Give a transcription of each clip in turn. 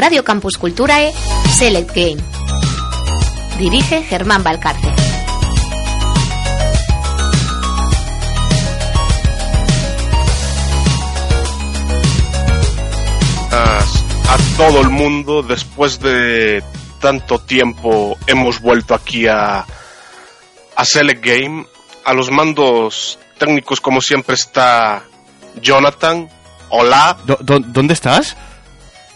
Radio Campus Culturae, Select Game. Dirige Germán Valcarce. a, a todo el mundo. Después de tanto tiempo hemos vuelto aquí a, a Select Game. A los mandos técnicos, como siempre, está Jonathan. Hola. ¿Dónde estás?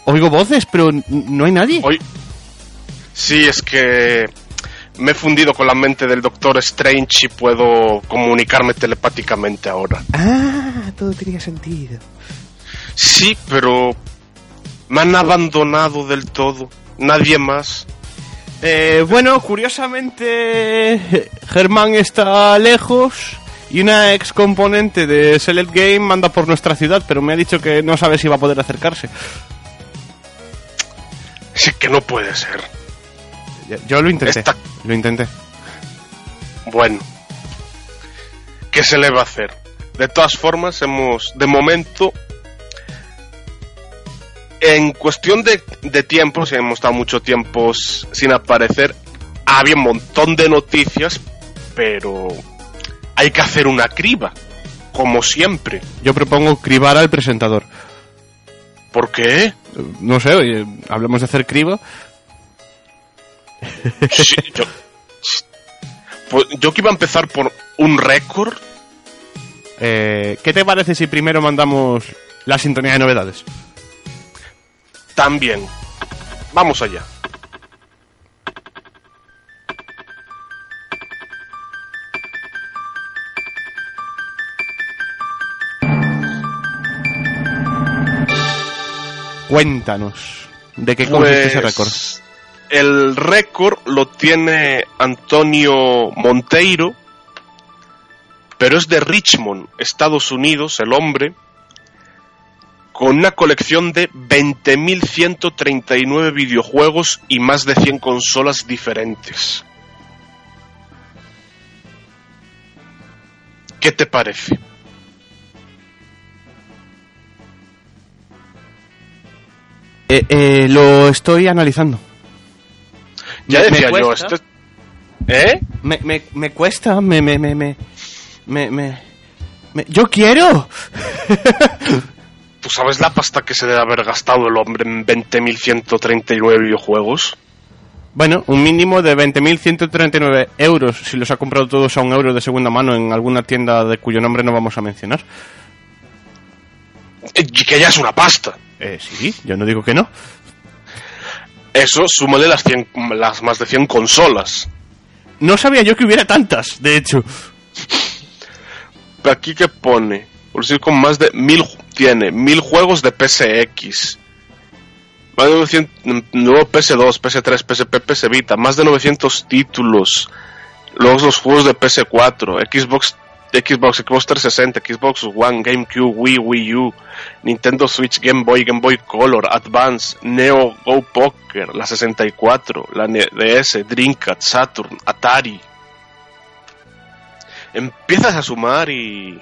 Oigo voces, pero no hay nadie. Hoy. Sí, es que me he fundido con la mente del Doctor Strange y puedo comunicarme telepáticamente ahora. Ah, todo tenía sentido. Sí, pero me han abandonado del todo. Nadie más. Eh, bueno, curiosamente, Germán está lejos y una ex componente de Select Game manda por nuestra ciudad, pero me ha dicho que no sabe si va a poder acercarse. Sí que no puede ser. Yo lo intenté. Lo intenté. Bueno, ¿qué se le va a hacer? De todas formas, hemos, de momento, en cuestión de, de tiempo, si hemos estado mucho tiempo sin aparecer, había un montón de noticias, pero hay que hacer una criba, como siempre. Yo propongo cribar al presentador. ¿Por qué? No sé, oye, hablamos de hacer criba. Sí, yo, pues yo que iba a empezar por un récord, Eh, ¿Qué te parece si primero mandamos la sintonía de novedades? también. Vamos allá. Cuéntanos. ¿De qué consiste ese récord? Pues, El récord lo tiene Antonio Monteiro, pero es de Richmond, Estados Unidos, el hombre, con una colección de 20.139 videojuegos y más de 100 consolas diferentes. ¿Qué te parece? Eh, eh, lo estoy analizando. Ya Me- me decía yo, esto es- ¿Eh? Me, me, me cuesta, me, me, me, me, me, me- me- ¡Yo quiero! ¿Tú sabes la pasta que se debe haber gastado el hombre en 20.139 videojuegos? Bueno, un mínimo de 20.139 euros si los ha comprado todos a un euro de segunda mano en alguna tienda de cuyo nombre no vamos a mencionar. Eh, Que ya es una pasta. Eh, sí, yo no digo que no. Eso, súmale las, 100 las más de 100 consolas. No sabía yo que hubiera tantas, de hecho. Aquí que pone, por decir con más de mil, tiene mil juegos de PSX. Más de 900, mm, luego PS2, PS3, PSP, PS Vita, más de 900 títulos. Luego los juegos de PS4, Xbox, Xbox, Xbox 360, Xbox One, GameCube, Wii, Wii U, Nintendo Switch, Game Boy, Game Boy Color, Advance, Neo Go Poker, la 64, la DS, Dreamcast, Saturn, Atari. Empiezas a sumar y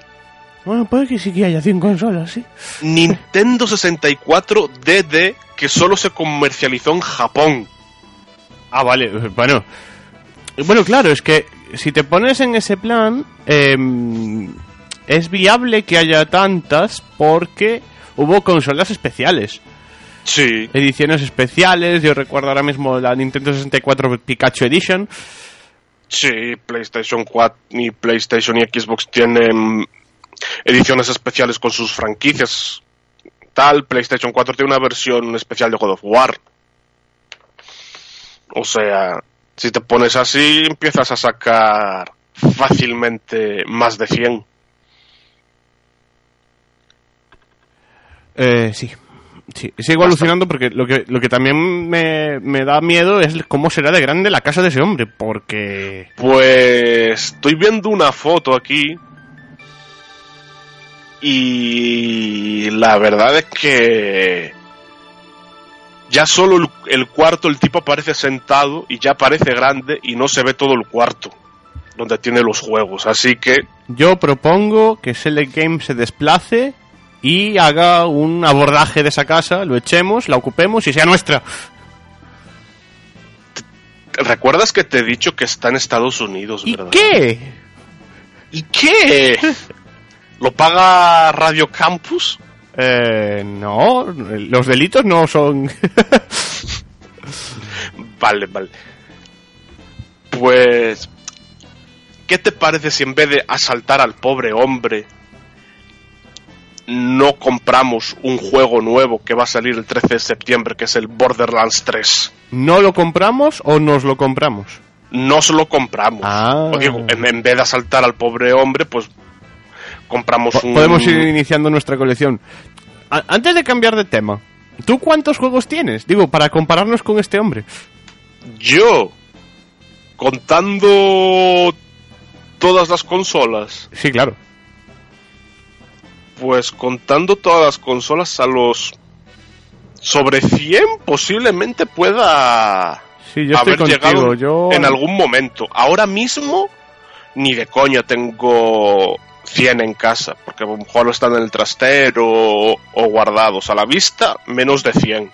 Bueno, puede que sí que haya 100 consolas, sí. Nintendo 64 DD que solo se comercializó en Japón. Ah, vale, bueno. Bueno, claro, es que si te pones en ese plan, em, es viable que haya tantas porque hubo consolas especiales. Sí. Ediciones especiales, yo recuerdo ahora mismo la Nintendo 64 Pikachu Edition. Sí, PlayStation 4 y PlayStation y Xbox tienen ediciones especiales con sus franquicias. Tal, PlayStation 4 tiene una versión especial de God of War. O sea, si te pones así, empiezas a sacar fácilmente más de 100. Eh, sí. Sí, sigo alucinando porque lo que, lo que también me, me da miedo es cómo será de grande la casa de ese hombre, porque... Pues estoy viendo una foto aquí y la verdad es que ya solo el, el cuarto el tipo aparece sentado y ya parece grande y no se ve todo el cuarto donde tiene los juegos, así que Yo propongo que Select Game se desplace y haga un abordaje de esa casa, lo echemos, la ocupemos y sea nuestra. ¿recuerdas que te he dicho que está en Estados Unidos, ¿Y verdad? qué? ¿Y qué? ¿Lo paga Radio Campus? Eh, no, los delitos no son... Vale, vale. Pues, ¿qué te parece si en vez de asaltar al pobre hombre, no compramos un juego nuevo que va a salir el 13 de septiembre, que es el Borderlands 3? ¿No lo compramos o nos lo compramos? No se lo compramos. Ah. En, en vez de asaltar al pobre hombre, pues compramos un... Podemos ir iniciando nuestra colección. A- antes de cambiar de tema, ¿tú cuántos juegos tienes? Digo, para compararnos con este hombre. Yo, contando todas las consolas, Sí, claro. Pues contando todas las consolas a los sobre 100 posiblemente pueda Sí, yo estoy haber contigo. llegado Yo... en algún momento. Ahora mismo ni de coña tengo 100 en casa, porque a lo mejor están en el trastero o, o guardados a la vista, menos de 100.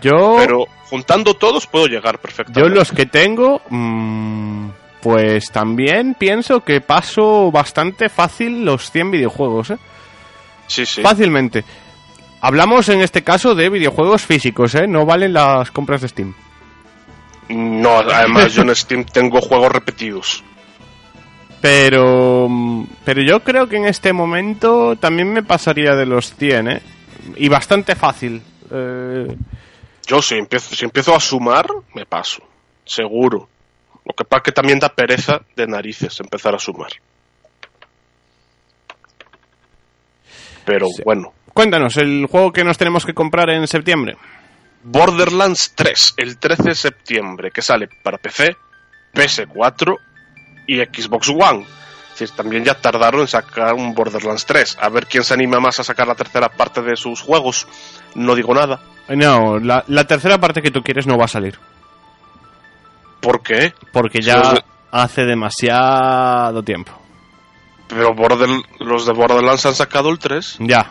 Yo... Pero juntando todos puedo llegar perfectamente. Yo los que tengo, mm, pues también pienso que paso bastante fácil los 100 videojuegos, ¿eh? Sí, sí. Fácilmente. Hablamos en este caso de videojuegos físicos, ¿eh? No valen las compras de Steam. No, además yo en Steam tengo juegos repetidos. Pero, mm, pero yo creo que en este momento también me pasaría de los 100, ¿eh? Y bastante fácil. Eh, Yo si empiezo, si empiezo a sumar, me paso. Seguro. Lo que pasa es que también da pereza de narices empezar a sumar. Pero Sí. bueno. cuéntanos, el juego que nos tenemos que comprar en septiembre. Borderlands 3, el 13 de septiembre, que sale para PC, PS4 y Xbox One. Es decir, también ya tardaron en sacar un Borderlands 3. A ver quién se anima más a sacar la tercera parte de sus juegos. No digo nada. No, la, la tercera parte que tú quieres no va a salir. ¿Por qué? Porque ya los hace demasiado tiempo. Pero Border- los de Borderlands han sacado el 3. Ya.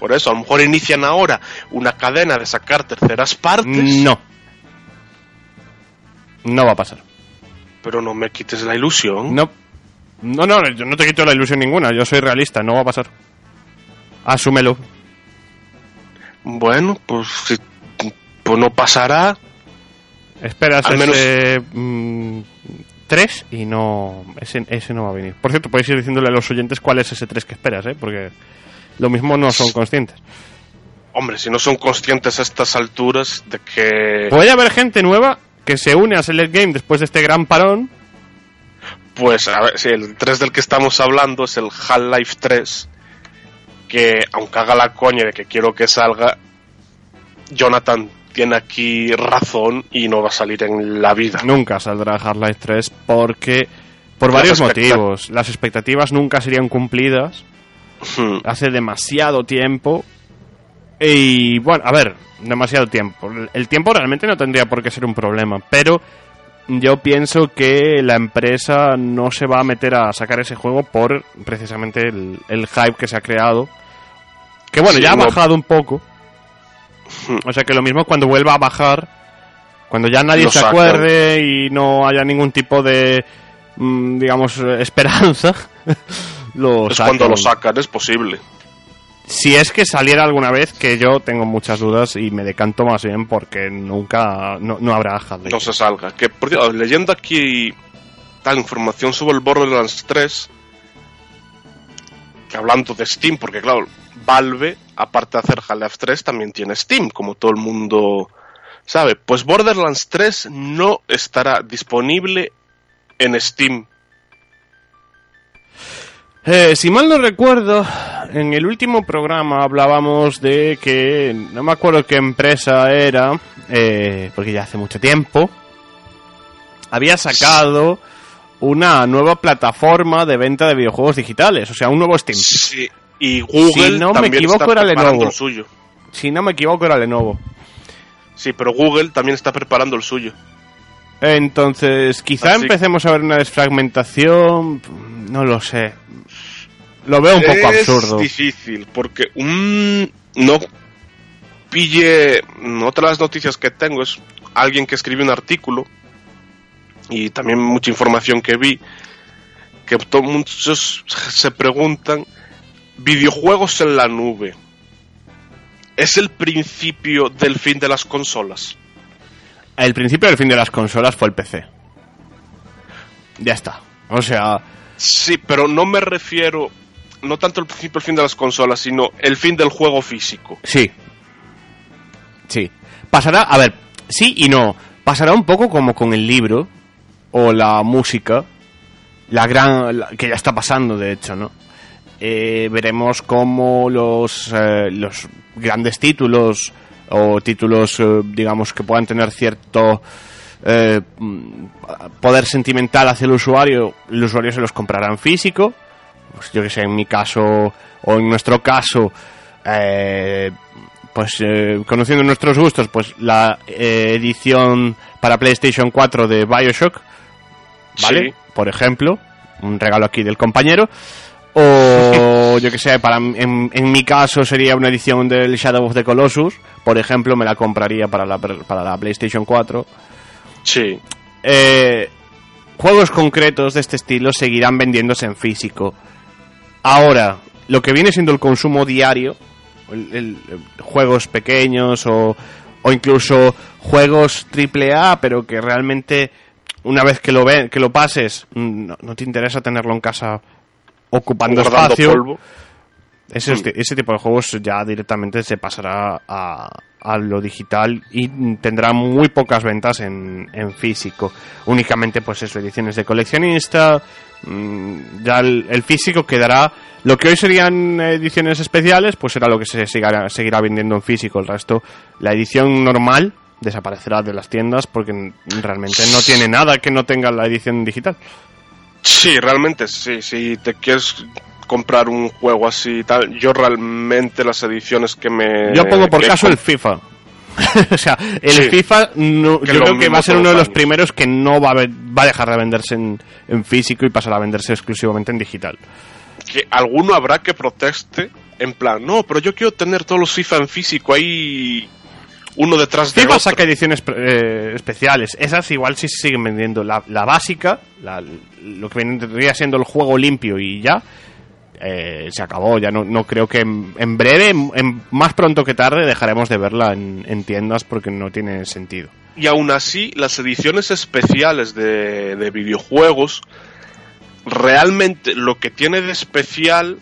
Por eso, a lo mejor inician ahora una cadena de sacar terceras partes. No. No va a pasar. Pero no me quites la ilusión. No. No, no, yo no te quito la ilusión ninguna. Yo soy realista, no va a pasar. Asúmelo. Bueno, pues, si- pues no pasará. Esperas Al menos- ese. mm, 3 y no. Ese, ese no va a venir. Por cierto, podéis ir diciéndole a los oyentes cuál es ese 3 que esperas, ¿eh? Porque lo mismo no son conscientes. Hombre, si no son conscientes a estas alturas de que... Puede haber gente nueva que se une a Select Game después de este gran parón. Pues, a ver, si el 3 del que estamos hablando es el Half-Life 3, que aunque haga la coña de que quiero que salga, Jonathan tiene aquí razón y no va a salir en la vida. Nunca saldrá Half-Life 3 porque. Por Las varios motivos. Las expectativas nunca serían cumplidas. Hmm. hace demasiado tiempo. Y bueno, a ver, demasiado tiempo. El tiempo realmente no tendría por qué ser un problema, pero yo pienso que la empresa no se va a meter a sacar ese juego por precisamente el, el hype que se ha creado. Que bueno, Sí, ya ha no- bajado un poco. O sea que lo mismo cuando vuelva a bajar, cuando ya nadie Lo se acuerde y no haya ningún tipo de, mm, digamos, esperanza, lo Es cuando lo sacan, es posible. Si es que saliera alguna vez, que yo tengo muchas dudas y me decanto más bien porque nunca, no, no habrá Half-Life. no se salga. Que, por cierto, leyendo aquí tal información sobre el Borderlands 3, que hablando de Steam, porque claro, Valve, aparte de hacer Half-Life 3, también tiene Steam, como todo el mundo sabe. Pues Borderlands 3 no estará disponible en Steam. Eh, si mal no recuerdo, en el último programa hablábamos de que no me acuerdo qué empresa era, eh, porque ya hace mucho tiempo, había sacado una nueva plataforma de venta de videojuegos digitales, o sea, un nuevo Steam. Sí, y Google Si no me también equivoco, está era preparando Lenovo. el suyo. Si no me equivoco era Lenovo. Sí, pero Google también está preparando el suyo. Entonces, quizá Así- empecemos a ver una desfragmentación, no lo sé. Lo veo un poco es absurdo. difícil, porque un no pille. Otra de las noticias que tengo es alguien que escribió un artículo y también mucha información que vi que muchos se preguntan videojuegos en la nube es el principio del fin de las consolas El principio del fin de las consolas fue el PC. Ya está. O sea, sí pero no me refiero no tanto el principio del fin de las consolas sino el fin del juego físico Sí. Sí. Pasará, a ver, sí y no. Pasará un poco como con el libro o la música. La gran. que ya está pasando, de hecho, ¿no? Eh, veremos cómo los, eh, los grandes títulos o títulos, eh, digamos, que puedan tener cierto eh, poder sentimental hacia el usuario, el usuario se los comprará en físico. Pues yo que sé, en mi caso o en nuestro caso, eh, pues eh, conociendo nuestros gustos, pues la edición para PlayStation 4 de Bioshock, ¿vale? Sí. Por ejemplo, un regalo aquí del compañero. O yo que sé, para, en, en mi caso sería una edición del Shadow of the Colossus, por ejemplo, me la compraría para la, para la PlayStation 4. Sí Eh, juegos concretos de este estilo seguirán vendiéndose en físico. Ahora, lo que viene siendo el consumo diario, el- juegos pequeños o, o incluso juegos triple A, pero que realmente una vez que lo ve, que lo pases, mm, no, no te interesa tenerlo en casa ocupando espacio. polvo Ese, ese tipo de juegos ya directamente se pasará a, a lo digital y tendrá muy pocas ventas en, en físico. Únicamente, pues eso, ediciones de coleccionista. mm, Ya el, físico quedará. Lo que hoy serían ediciones especiales, pues será lo que se seguirá, seguirá vendiendo en físico. El resto, la edición normal desaparecerá de las tiendas porque realmente no tiene nada que no tenga la edición digital. Sí, realmente sí. Si te quieres comprar un juego así y tal, yo realmente las ediciones que me. Yo pongo por caso el FIFA. o sea, el Sí. FIFA no- yo creo que va a ser uno de los años. primeros que no va a, ve- va a dejar de venderse en, en físico y pasará a venderse exclusivamente en digital. Que alguno habrá que proteste en plan, no, pero yo quiero tener todos los FIFA en físico ahí uno detrás de FIFA otro. saca ediciones eh, especiales. Esas igual sí se siguen vendiendo. La, la básica, la- lo que vendría siendo el juego limpio y ya, eh, se acabó. Ya no, no creo que en, en breve, en- más pronto que tarde, dejaremos de verla en, en tiendas porque no tiene sentido. Y aún así, las ediciones especiales de, de videojuegos, realmente lo que tiene de especial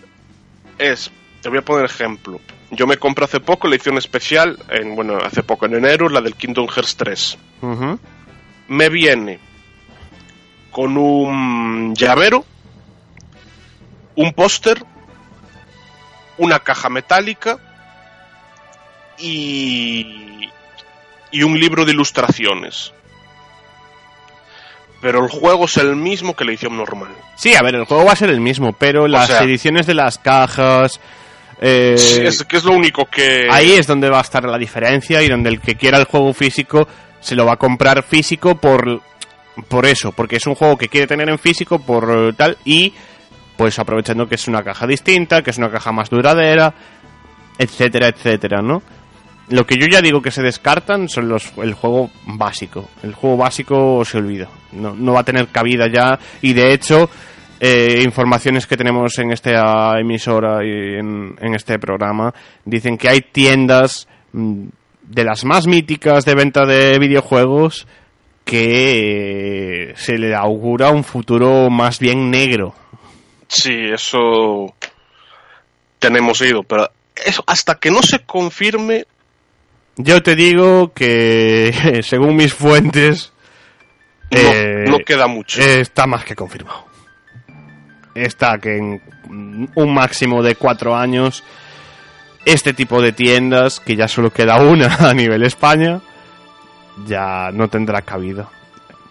es, te voy a poner ejemplo, yo me compré hace poco la edición especial, en, bueno, hace poco, en enero, la del Kingdom Hearts 3. Ujú. Me viene con un llavero, un póster, una caja metálica y, y un libro de ilustraciones. Pero el juego es el mismo que la edición normal. Sí, a ver, el juego va a ser el mismo, pero las sea- ediciones de las cajas... eh, Sí, es que es lo único que... Ahí es donde va a estar la diferencia y donde el que quiera el juego físico se lo va a comprar físico por, por eso, porque es un juego que quiere tener en físico por eh, tal y pues aprovechando que es una caja distinta, que es una caja más duradera, etcétera, etcétera, ¿no? Lo que yo ya digo que se descartan son los el juego básico. El juego básico se olvida. No, no va a tener cabida ya. Y de hecho, eh, informaciones que tenemos en esta emisora y en, en este programa dicen que hay tiendas mm, de las más míticas de venta de videojuegos que se le augura un futuro más bien negro. Sí, eso tenemos oído, pero eso hasta que no se confirme. Yo te digo que, según mis fuentes, no, eh, no queda mucho. está más que confirmado. Está que en un máximo de cuatro años, este tipo de tiendas, que ya solo queda una a nivel España, ya no tendrá cabida.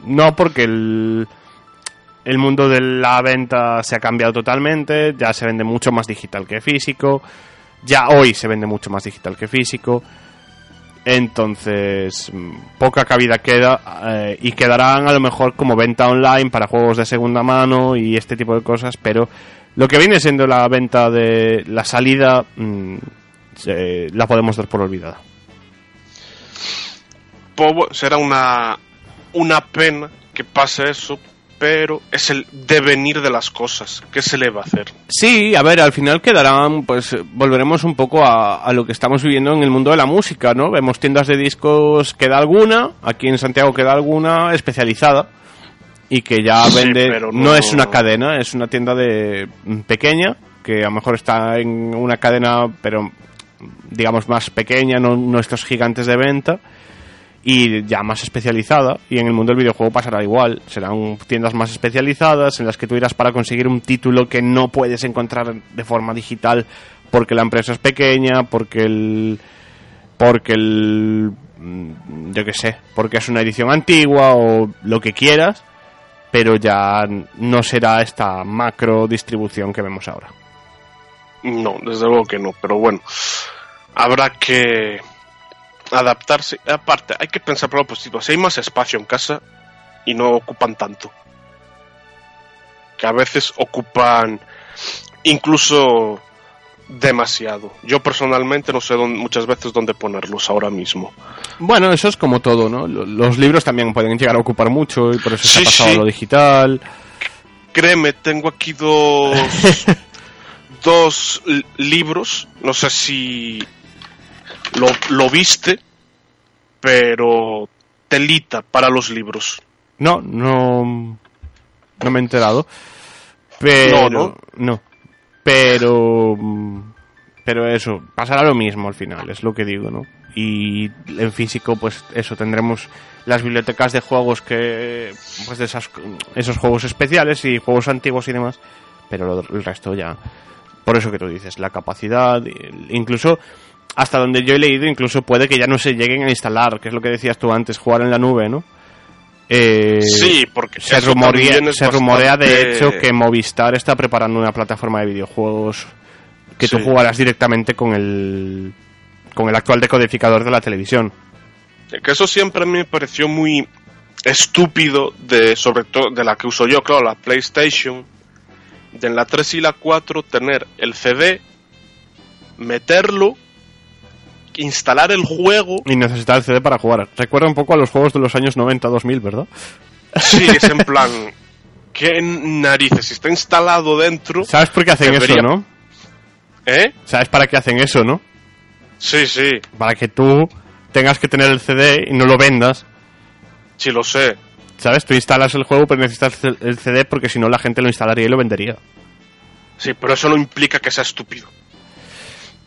No porque el, el mundo de la venta se ha cambiado totalmente, ya se vende mucho más digital que físico, ya hoy se vende mucho más digital que físico, entonces mm, poca cabida queda eh, y quedarán a lo mejor como venta online para juegos de segunda mano y este tipo de cosas, pero lo que viene siendo la venta de la salida mm, la podemos dar por olvidada. Será una, una pena que pase eso, pero es el devenir de las cosas. ¿Qué se le va a hacer? Sí, a ver, al final quedarán, pues volveremos un poco a, a lo que estamos viviendo en el mundo de la música, ¿no? Vemos tiendas de discos, queda alguna, aquí en Santiago queda alguna especializada y que ya Sí, vende, pero no... no- es una cadena, es una tienda de mm, pequeña, que a lo mejor está en una cadena, pero digamos más pequeña, no, no estos gigantes de venta y ya más especializada y en el mundo del videojuego pasará igual. Serán tiendas más especializadas en las que tú irás para conseguir un título que no puedes encontrar de forma digital porque la empresa es pequeña porque el porque el mm, yo qué sé porque es una edición antigua o lo que quieras pero ya no será esta macro distribución que vemos ahora. No, desde luego que no, pero bueno, habrá que adaptarse. Aparte, hay que pensar por lo positivo. Si hay más espacio en casa y no ocupan tanto, que a veces ocupan incluso demasiado. Yo personalmente no sé dónde- muchas veces dónde ponerlos ahora mismo. bueno eso es como todo no Lo- los libros también pueden llegar a ocupar mucho y por eso se Sí, ha pasado a lo digital Créeme, tengo aquí dos, dos li- libros. No sé si lo, lo viste, pero telita para los libros. No, no. No me he enterado. Pero. No, No, Pero. mm, Pero eso, pasará lo mismo al final, es lo que digo, ¿no? Y en físico, pues eso, tendremos las bibliotecas de juegos que. Pues de esas, esos juegos especiales y juegos antiguos y demás. Pero lo- el resto ya. Por eso que tú dices, la capacidad, incluso. Hasta donde yo he leído, incluso puede que ya no se lleguen a instalar, que es lo que decías tú antes, jugar en la nube, ¿no? Eh, sí, porque se, rumorea, se rumorea de hecho que Movistar está preparando una plataforma de videojuegos que tú Sí. jugarás directamente con el con el actual decodificador de la televisión. Que eso siempre me pareció muy estúpido, de sobre todo de la que uso yo, claro, la PlayStation. De en la 3 y la 4 tener el CD, meterlo, instalar el juego. Y necesitar el CD para jugar. Recuerda un poco a los juegos de los años 90-2000, ¿verdad? Sí, es en plan. ¿Qué narices? Si está instalado dentro. ¿Sabes por qué hacen Debería- eso, no? ¿Eh? ¿Sabes para qué hacen eso, no? Sí, sí, Para que tú tengas que tener el CD y no lo vendas. sí lo sé. ¿Sabes? Tú instalas el juego, pero necesitas el el CD porque si no la gente lo instalaría y lo vendería. Sí, pero eso no implica que sea estúpido.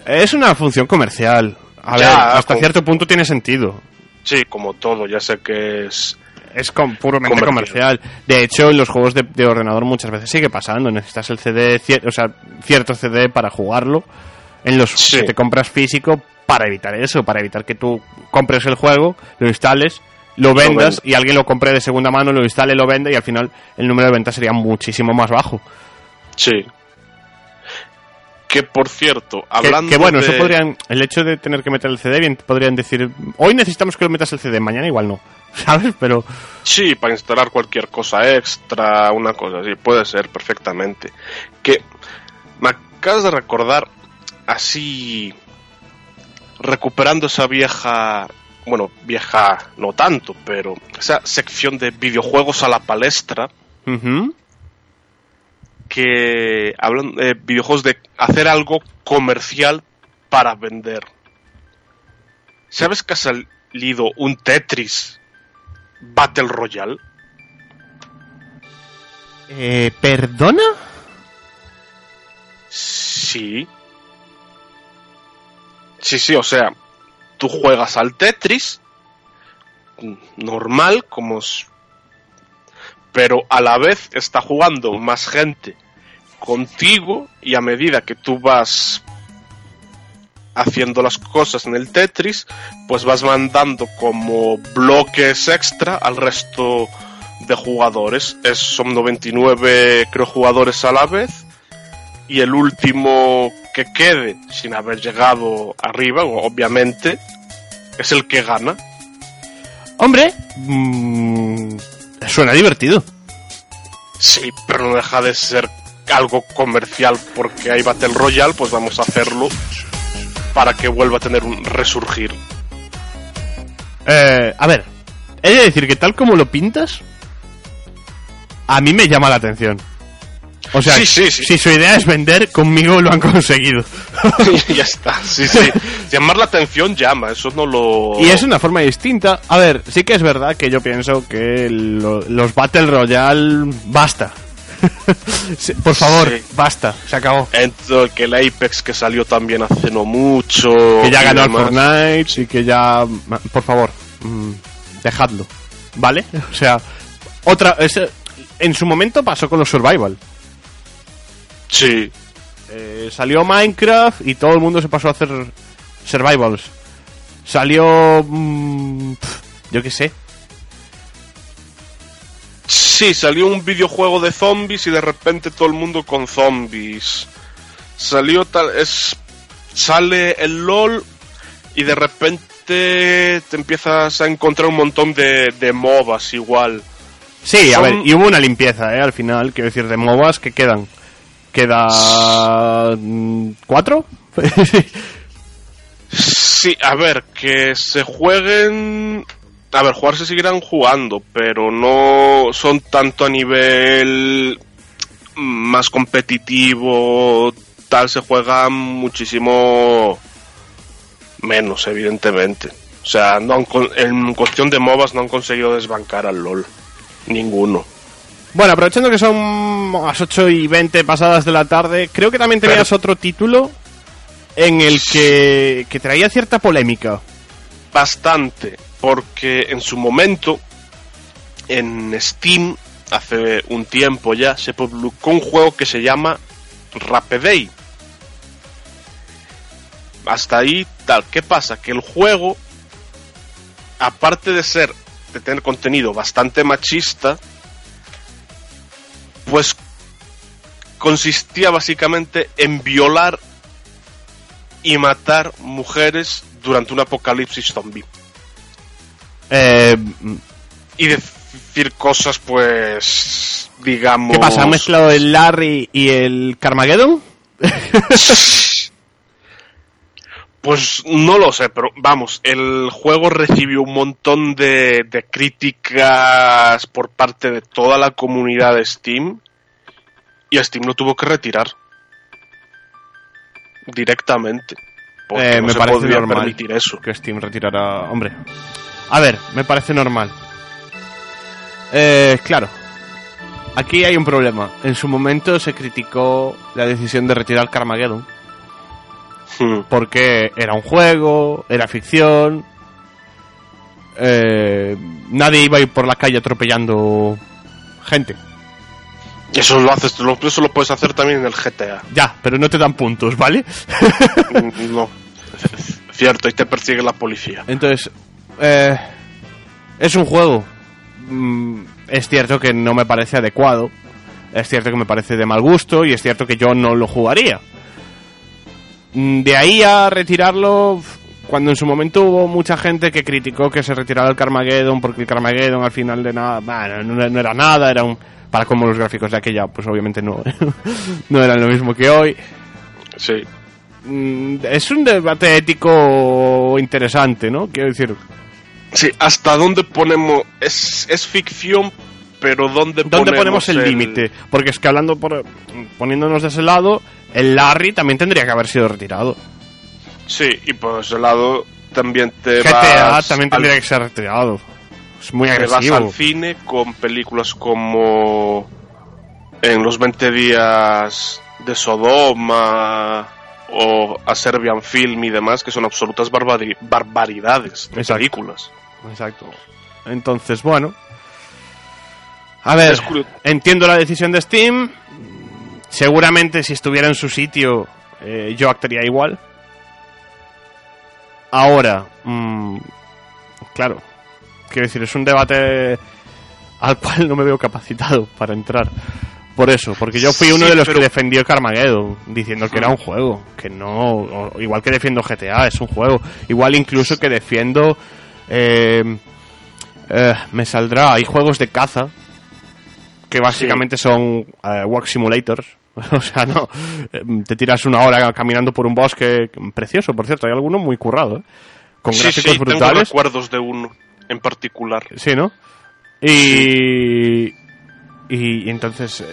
Es una función comercial. A Ya, ver, hasta con- cierto punto tiene sentido. Sí, como todo, ya sé que es. Es puramente Comercial. De hecho, en los juegos de, de ordenador muchas veces sigue pasando. Necesitas el CD, cier- o sea, cierto CD para jugarlo. En los Sí. que te compras físico para evitar eso, para evitar que tú compres el juego, lo instales, lo vendas y alguien lo compre de segunda mano, lo instale, lo vende y al final el número de ventas sería muchísimo más bajo. Sí. Que por cierto, Que, hablando que bueno, de... eso podrían, el hecho de tener que meter el CD, bien, podrían decir, hoy necesitamos que lo metas el CD, mañana igual no, ¿sabes? Pero Sí, para instalar cualquier cosa extra, una cosa así, puede ser perfectamente. Que me acabas de recordar así, recuperando esa vieja, bueno, vieja no tanto, pero esa sección de videojuegos a la palestra, ujú, que hablan de videojuegos de hacer algo comercial para vender. ¿Sabes que ha salido un Tetris Battle Royale. Eh, ¿Perdona? Sí. Sí, sí, o sea, tú juegas al Tetris normal, como pero a la vez está jugando más gente contigo y a medida que tú vas haciendo las cosas en el Tetris, pues vas mandando como bloques extra al resto de jugadores. Es, son 99, creo, jugadores a la vez. Y el último que quede sin haber llegado arriba, obviamente, es el que gana. Hombre, mm, suena divertido. Sí, pero no deja de ser algo comercial porque hay Battle Royale, pues vamos a hacerlo para que vuelva a tener un resurgir. Eh, a ver, he de decir que tal como lo pintas, a mí me llama la atención. O sea, Sí, sí, sí. si su idea es vender, conmigo lo han conseguido. ya está, sí, sí. Llamar la atención llama, eso no lo... y es una forma distinta. A ver, sí que es verdad que yo pienso que lo- los Battle Royale basta. Por favor, Sí. basta, se acabó. Entre que el Apex que salió también hace no mucho... Que ya ganó el demás. Fortnite y que ya... Por favor, mm, dejadlo. ¿Vale? O sea, otra... ese- en su momento pasó con los Survival. Sí, Eh, salió Minecraft y todo el mundo se pasó a hacer survivals. Salió... mm, yo qué sé. Sí, salió un videojuego de zombies y de repente todo el mundo con zombies. Salió tal. Es. Sale el LOL y de repente te empiezas a encontrar un montón de, de MOBAs igual. Sí, a ver, y hubo una limpieza, ¿eh? Al final, quiero decir, de MOBAs que quedan. Queda... mm, ¿Cuatro? Sí, a ver, que se jueguen. A ver, jugar se seguirán jugando, pero no son tanto a nivel más competitivo, tal, se juega muchísimo menos, evidentemente. O sea, no han en cuestión de MOBAs no han conseguido desbancar al LOL. Ninguno. bueno, aprovechando que son las 8 y 20 pasadas de la tarde, creo que también tenías Pero- otro título en el que, que traía cierta polémica. bastante, porque en su momento en Steam, hace un tiempo ya, se publicó un juego que se llama Rapeday. Hasta ahí tal. ¿Qué pasa? Que el juego, aparte de ser, de tener contenido bastante machista, pues consistía básicamente en violar y matar mujeres durante un apocalipsis zombie. Eh, Y decir cosas, pues, digamos... ¿Qué pasa? ¿Han mezclado el Larry y el Carmageddon? Pues no lo sé, pero vamos, el juego recibió un montón de, de críticas por parte de toda la comunidad de Steam y Steam lo tuvo que retirar directamente. Porque Eh, no me se parece podría normal permitir eso. que Steam retirara. Hombre. A ver, me parece normal. Eh, claro. Aquí hay un problema. En su momento se criticó la decisión de retirar Carmageddon. Hmm. Porque era un juego, era ficción. eh, nadie iba a ir por la calle atropellando gente. Eso lo haces, lo- eso lo puedes hacer también en el GTA. Ya, pero no te dan puntos, ¿vale? No. Cierto, y te persigue la policía. Entonces, eh, es un juego. Mm, es cierto que no me parece adecuado. Es cierto que me parece de mal gusto y es cierto que yo no lo jugaría. Mm, De ahí a retirarlo, cuando en su momento hubo mucha gente que criticó que se retirara el Carmageddon porque el Carmageddon al final de nada, bueno, no, no era nada, era un... Para como los gráficos de aquella, pues obviamente no, no eran lo mismo que hoy. Sí. Mm, Es un debate ético interesante, ¿no? Quiero decir, Sí, ¿hasta dónde ponemos? Es, es ficción, pero ¿dónde, ¿Dónde ponemos el límite? Porque es que hablando por, poniéndonos de ese lado, el Larry también tendría que haber sido retirado. Sí, y por ese lado también te GTA vas también al- tendría que ser retirado. Es muy Te vas al cine con películas como En los 20 días de Sodoma o A Serbian Film y demás, que son absolutas barbari- barbaridades de Exacto. películas. Exacto. Entonces, bueno. A ver, entiendo la decisión de Steam. Seguramente si estuviera en su sitio eh, yo actuaría igual. Ahora, mm, claro, quiero decir, es un debate al cual no me veo capacitado para entrar. Por eso, porque yo fui uno Sí, de los pero- que defendió Carmageddon, diciendo que era un juego, que no, igual que defiendo GTA, es un juego, igual incluso que defiendo, eh, eh, me saldrá, hay juegos de caza, que básicamente son eh, walk simulators, o sea, no, eh, te tiras una hora caminando por un bosque, precioso, por cierto, hay alguno muy currado, ¿eh? con Sí, gráficos tengo brutales. recuerdos de uno en particular. Sí, ¿no? Y. Y, y entonces. eh,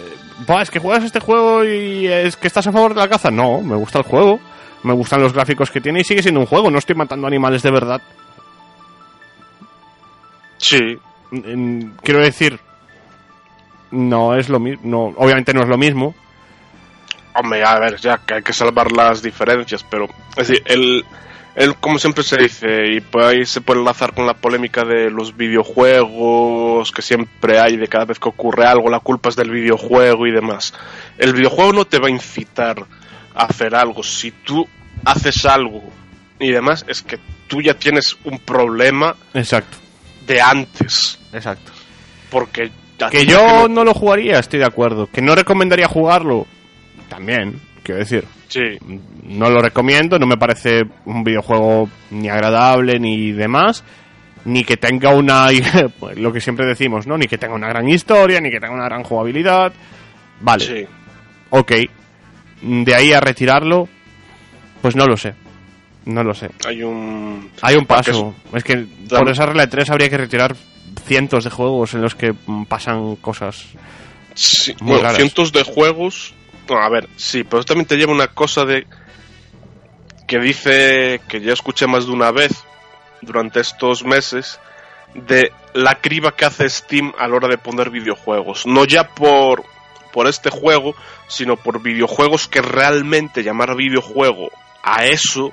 "Buah, es que juegas este juego y es que estás a favor de la caza. No, me gusta el juego. Me gustan los gráficos que tiene y sigue siendo un juego. No estoy matando animales de verdad. Sí, Quiero decir. No es lo mismo. No, obviamente no es lo mismo. Hombre, a ver, ya que hay que salvar las diferencias, pero es decir, el, el como siempre se dice, y por ahí se puede enlazar con la polémica de los videojuegos que siempre hay de cada vez que ocurre algo, la culpa es del videojuego y demás. El videojuego no te va a incitar a hacer algo. Si tú haces algo y demás, es que tú ya tienes un problema Exacto. de antes, Exacto. porque Que yo no- no lo jugaría, estoy de acuerdo. Que no recomendaría jugarlo. También, quiero decir. sí, no lo recomiendo, no me parece un videojuego ni agradable ni demás, ni que tenga una, lo que siempre decimos, ¿no? Ni que tenga una gran historia, ni que tenga una gran jugabilidad. Vale, sí. ok. De ahí a retirarlo, pues no lo sé. No lo sé. Hay un Hay un paso. Es que por esa regla de tres habría que retirar cientos de juegos en los que pasan cosas. Sí, Muy bueno, raras. cientos de juegos. No, a ver, sí, pero también te lleva una cosa de. que dice. que ya escuché más de una vez durante estos meses. de la criba que hace Steam a la hora de poner videojuegos. No ya por. por este juego, sino por videojuegos que realmente llamar videojuego a eso.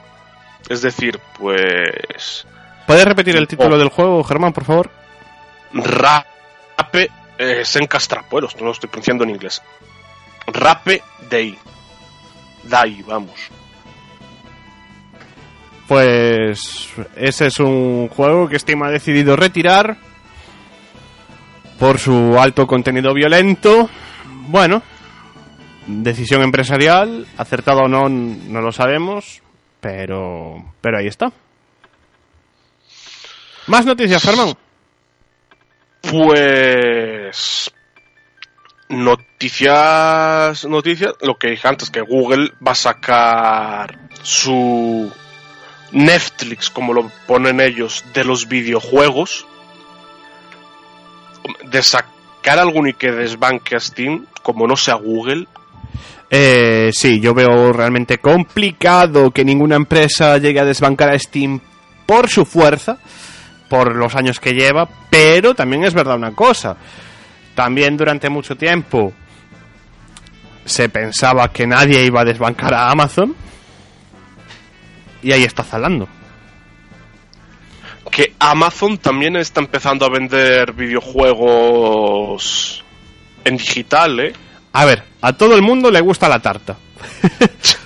Es decir, pues. ¿Puedes repetir el título Oh. del juego, Germán, por favor? Rape eh, Sencastrapuelos, no lo estoy pronunciando en inglés. Rape Day. Dai, vamos. Pues ese es un juego que Steam ha decidido retirar por su alto contenido violento. Bueno, decisión empresarial, acertada o no, no lo sabemos, pero pero ahí está. Más noticias, Germán. Pues. Noticias. Noticias. Lo que dije antes, que Google va a sacar su Netflix, como lo ponen ellos, de los videojuegos. De sacar alguno y que desbanque a Steam, como no sea Google. Eh, sí, yo veo realmente complicado que ninguna empresa llegue a desbancar a Steam por su fuerza, por los años que lleva, pero también es verdad una cosa. También durante mucho tiempo se pensaba que nadie iba a desbancar a Amazon y ahí está zalando. que Amazon también está empezando a vender videojuegos en digital, ¿eh? A ver, a todo el mundo le gusta la tarta.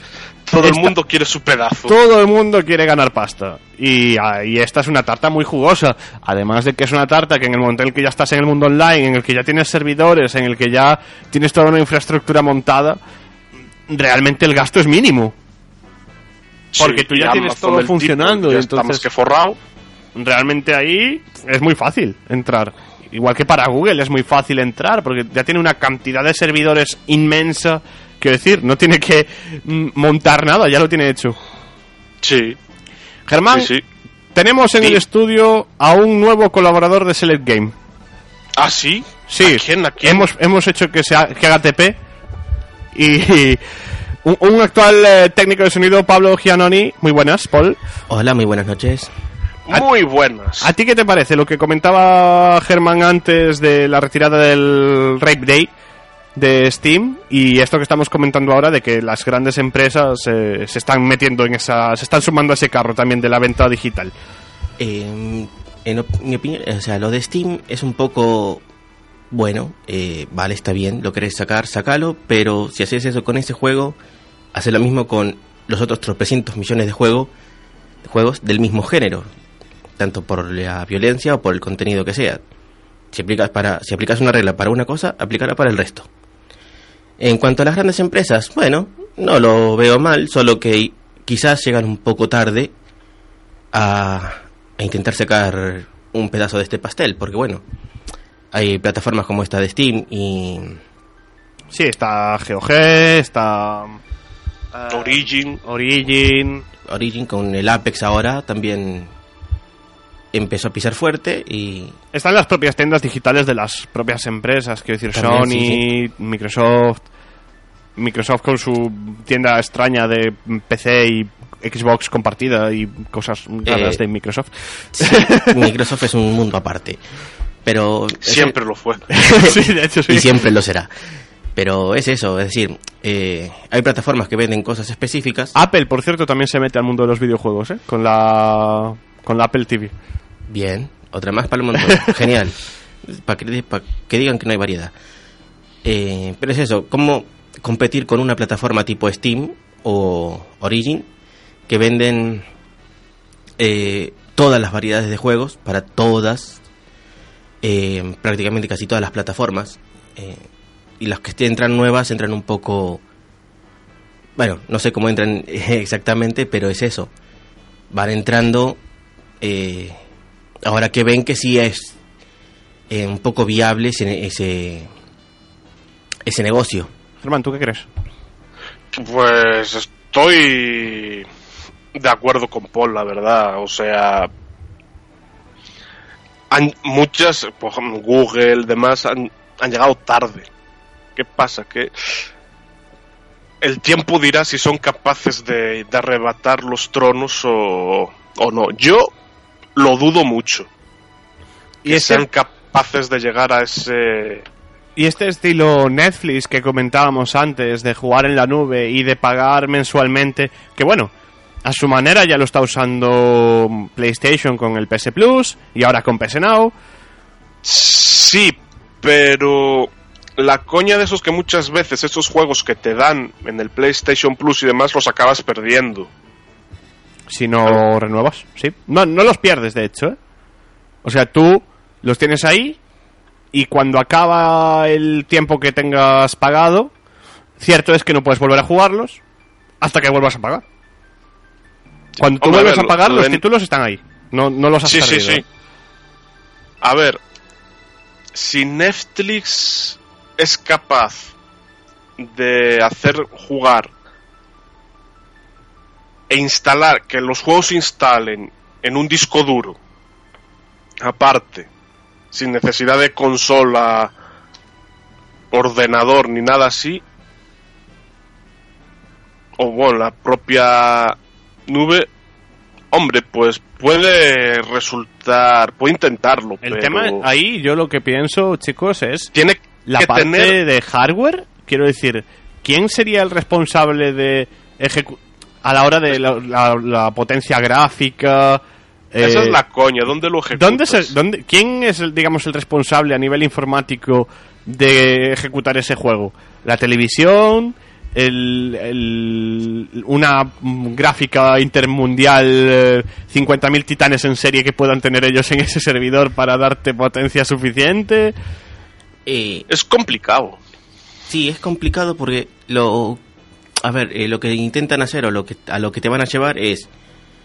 Todo el mundo quiere su pedazo. Todo el mundo quiere ganar pasta. Y, ah, y esta es una tarta muy jugosa. Además de que es una tarta que en el momento en el que ya estás en el mundo online, en el que ya tienes servidores, en el que ya tienes toda una infraestructura montada, realmente el gasto es mínimo. porque tú ya tienes todo tipo, funcionando, ya entonces- que forrado. Realmente ahí es muy fácil entrar. Igual que para Google es muy fácil entrar, porque ya tiene una cantidad de servidores inmensa. Quiero decir, no tiene que mm, montar nada, ya lo tiene hecho. Sí, Germán, sí, sí. Tenemos en Sí. el estudio a un nuevo colaborador de Select Game. ¿Ah, sí? Sí, ¿A quién? ¿A quién? Hemos, hemos hecho que, se ha- que haga TP. Y un, un actual eh, técnico de sonido, Pablo Giannoni. Muy buenas, Paul. Hola, muy buenas noches. muy buenas. ¿A ti qué te parece lo que comentaba Germán antes de la retirada del Rape Day de Steam y esto que estamos comentando ahora de que las grandes empresas eh, se están metiendo en esa, se están sumando a ese carro también de la venta digital? Eh, en mi opinión, o sea, lo de Steam es un poco bueno, eh, vale, está bien, lo querés sacar, sacalo, pero si haces eso con ese juego, hace lo mismo con los otros tropecientos millones de juegos, juegos del mismo género, tanto por la violencia o por el contenido que sea. Si aplicas para, si aplicas una regla para una cosa, aplicará para el resto. En cuanto a las grandes empresas, bueno, no lo veo mal, solo que quizás llegan un poco tarde a, a intentar sacar un pedazo de este pastel, porque bueno, hay plataformas como esta de Steam y Sí, está GOG, está eh, Origin. Origin, Origin con el Apex ahora también empezó a pisar fuerte y están las propias tiendas digitales de las propias empresas, quiero decir También, Sony, sí, Microsoft, Microsoft con su tienda extraña de PC y Xbox compartida y cosas raras Eh, de Microsoft. sí, Microsoft es un mundo aparte. Pero ese- Siempre lo fue. sí, de hecho sí. y siempre lo será. Pero es eso, es decir, eh, hay plataformas que venden cosas específicas. Apple, por cierto, también se mete al mundo de los videojuegos, ¿eh? Con la con la Apple TV. Bien, otra más para el montón. Genial. Para que, pa' que digan que no hay variedad. Eh, pero es eso, ¿cómo competir con una plataforma tipo Steam o Origin que venden eh, todas las variedades de juegos para todas, eh, prácticamente casi todas las plataformas? eh, y las que entran nuevas entran un poco... Bueno, no sé cómo entran exactamente, pero es eso. Van entrando eh, ahora que ven que sí es eh, un poco viable ese, ese, ese negocio. Germán, ¿tú qué crees? Pues estoy de acuerdo con Paul, la verdad. O sea, han- muchas, por ejemplo, Google, demás, han, han llegado tarde. ¿Qué pasa? Que el tiempo dirá si son capaces de, de arrebatar los tronos o, o no. Yo lo dudo mucho. Y que este- sean capaces de llegar a ese... Y este estilo Netflix que comentábamos antes, de jugar en la nube y de pagar mensualmente, que bueno, a su manera ya lo está usando PlayStation con el PS Plus y ahora con PS Now. Sí, pero la coña de esos que muchas veces esos juegos que te dan en el PlayStation Plus y demás los acabas perdiendo. Si no renuevas, sí. No, no los pierdes, de hecho, ¿eh? O sea, tú los tienes ahí y cuando acaba el tiempo que tengas pagado, cierto es que no puedes volver a jugarlos hasta que vuelvas a pagar. Cuando tú Hombre, a vuelves ver, a pagar, lo los de- títulos están ahí. No, no los has Sí, sí, sí. A ver, si Netflix es capaz de hacer jugar e instalar, que los juegos se instalen en un disco duro, aparte, sin necesidad de consola, ordenador ni nada así, o bueno, la propia nube, hombre, pues puede resultar, puede intentarlo, El pero tema ahí, yo lo que pienso, chicos, es tiene la que parte tener de hardware. Quiero decir, ¿quién sería el responsable de ejecu- a la hora de la, la- la potencia gráfica? esa eh, es la coña, ¿dónde lo ejecutas? ¿Dónde se- dónde- ¿Quién es, el, digamos, el responsable a nivel informático de ejecutar ese juego? ¿La televisión? El, el- una gráfica intermundial, eh, 50.000 titanes en serie que puedan tener ellos en ese servidor para darte potencia suficiente. Eh, Es complicado. sí, es complicado porque lo... A ver, eh, lo que intentan hacer o lo que, a lo que te van a llevar es...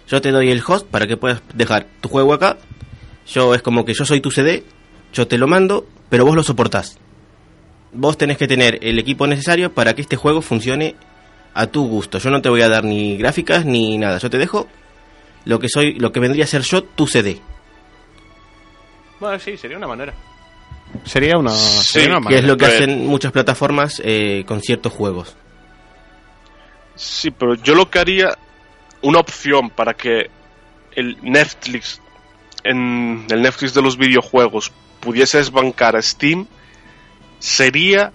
Yo te doy el host para que puedas dejar tu juego acá. Yo es como que yo soy tu CD, yo te lo mando, pero vos lo soportás. Vos tenés que tener el equipo necesario para que este juego funcione a tu gusto. Yo no te voy a dar ni gráficas ni nada. Yo te dejo lo que soy, lo que vendría a ser yo tu CD. Bueno, sí, sería una manera. Sería una, Sí, sería una Que manera. es lo que hacen muchas plataformas eh, con ciertos juegos. Sí, pero yo lo que haría, una opción para que el Netflix en el Netflix de los videojuegos pudiese desbancar a Steam sería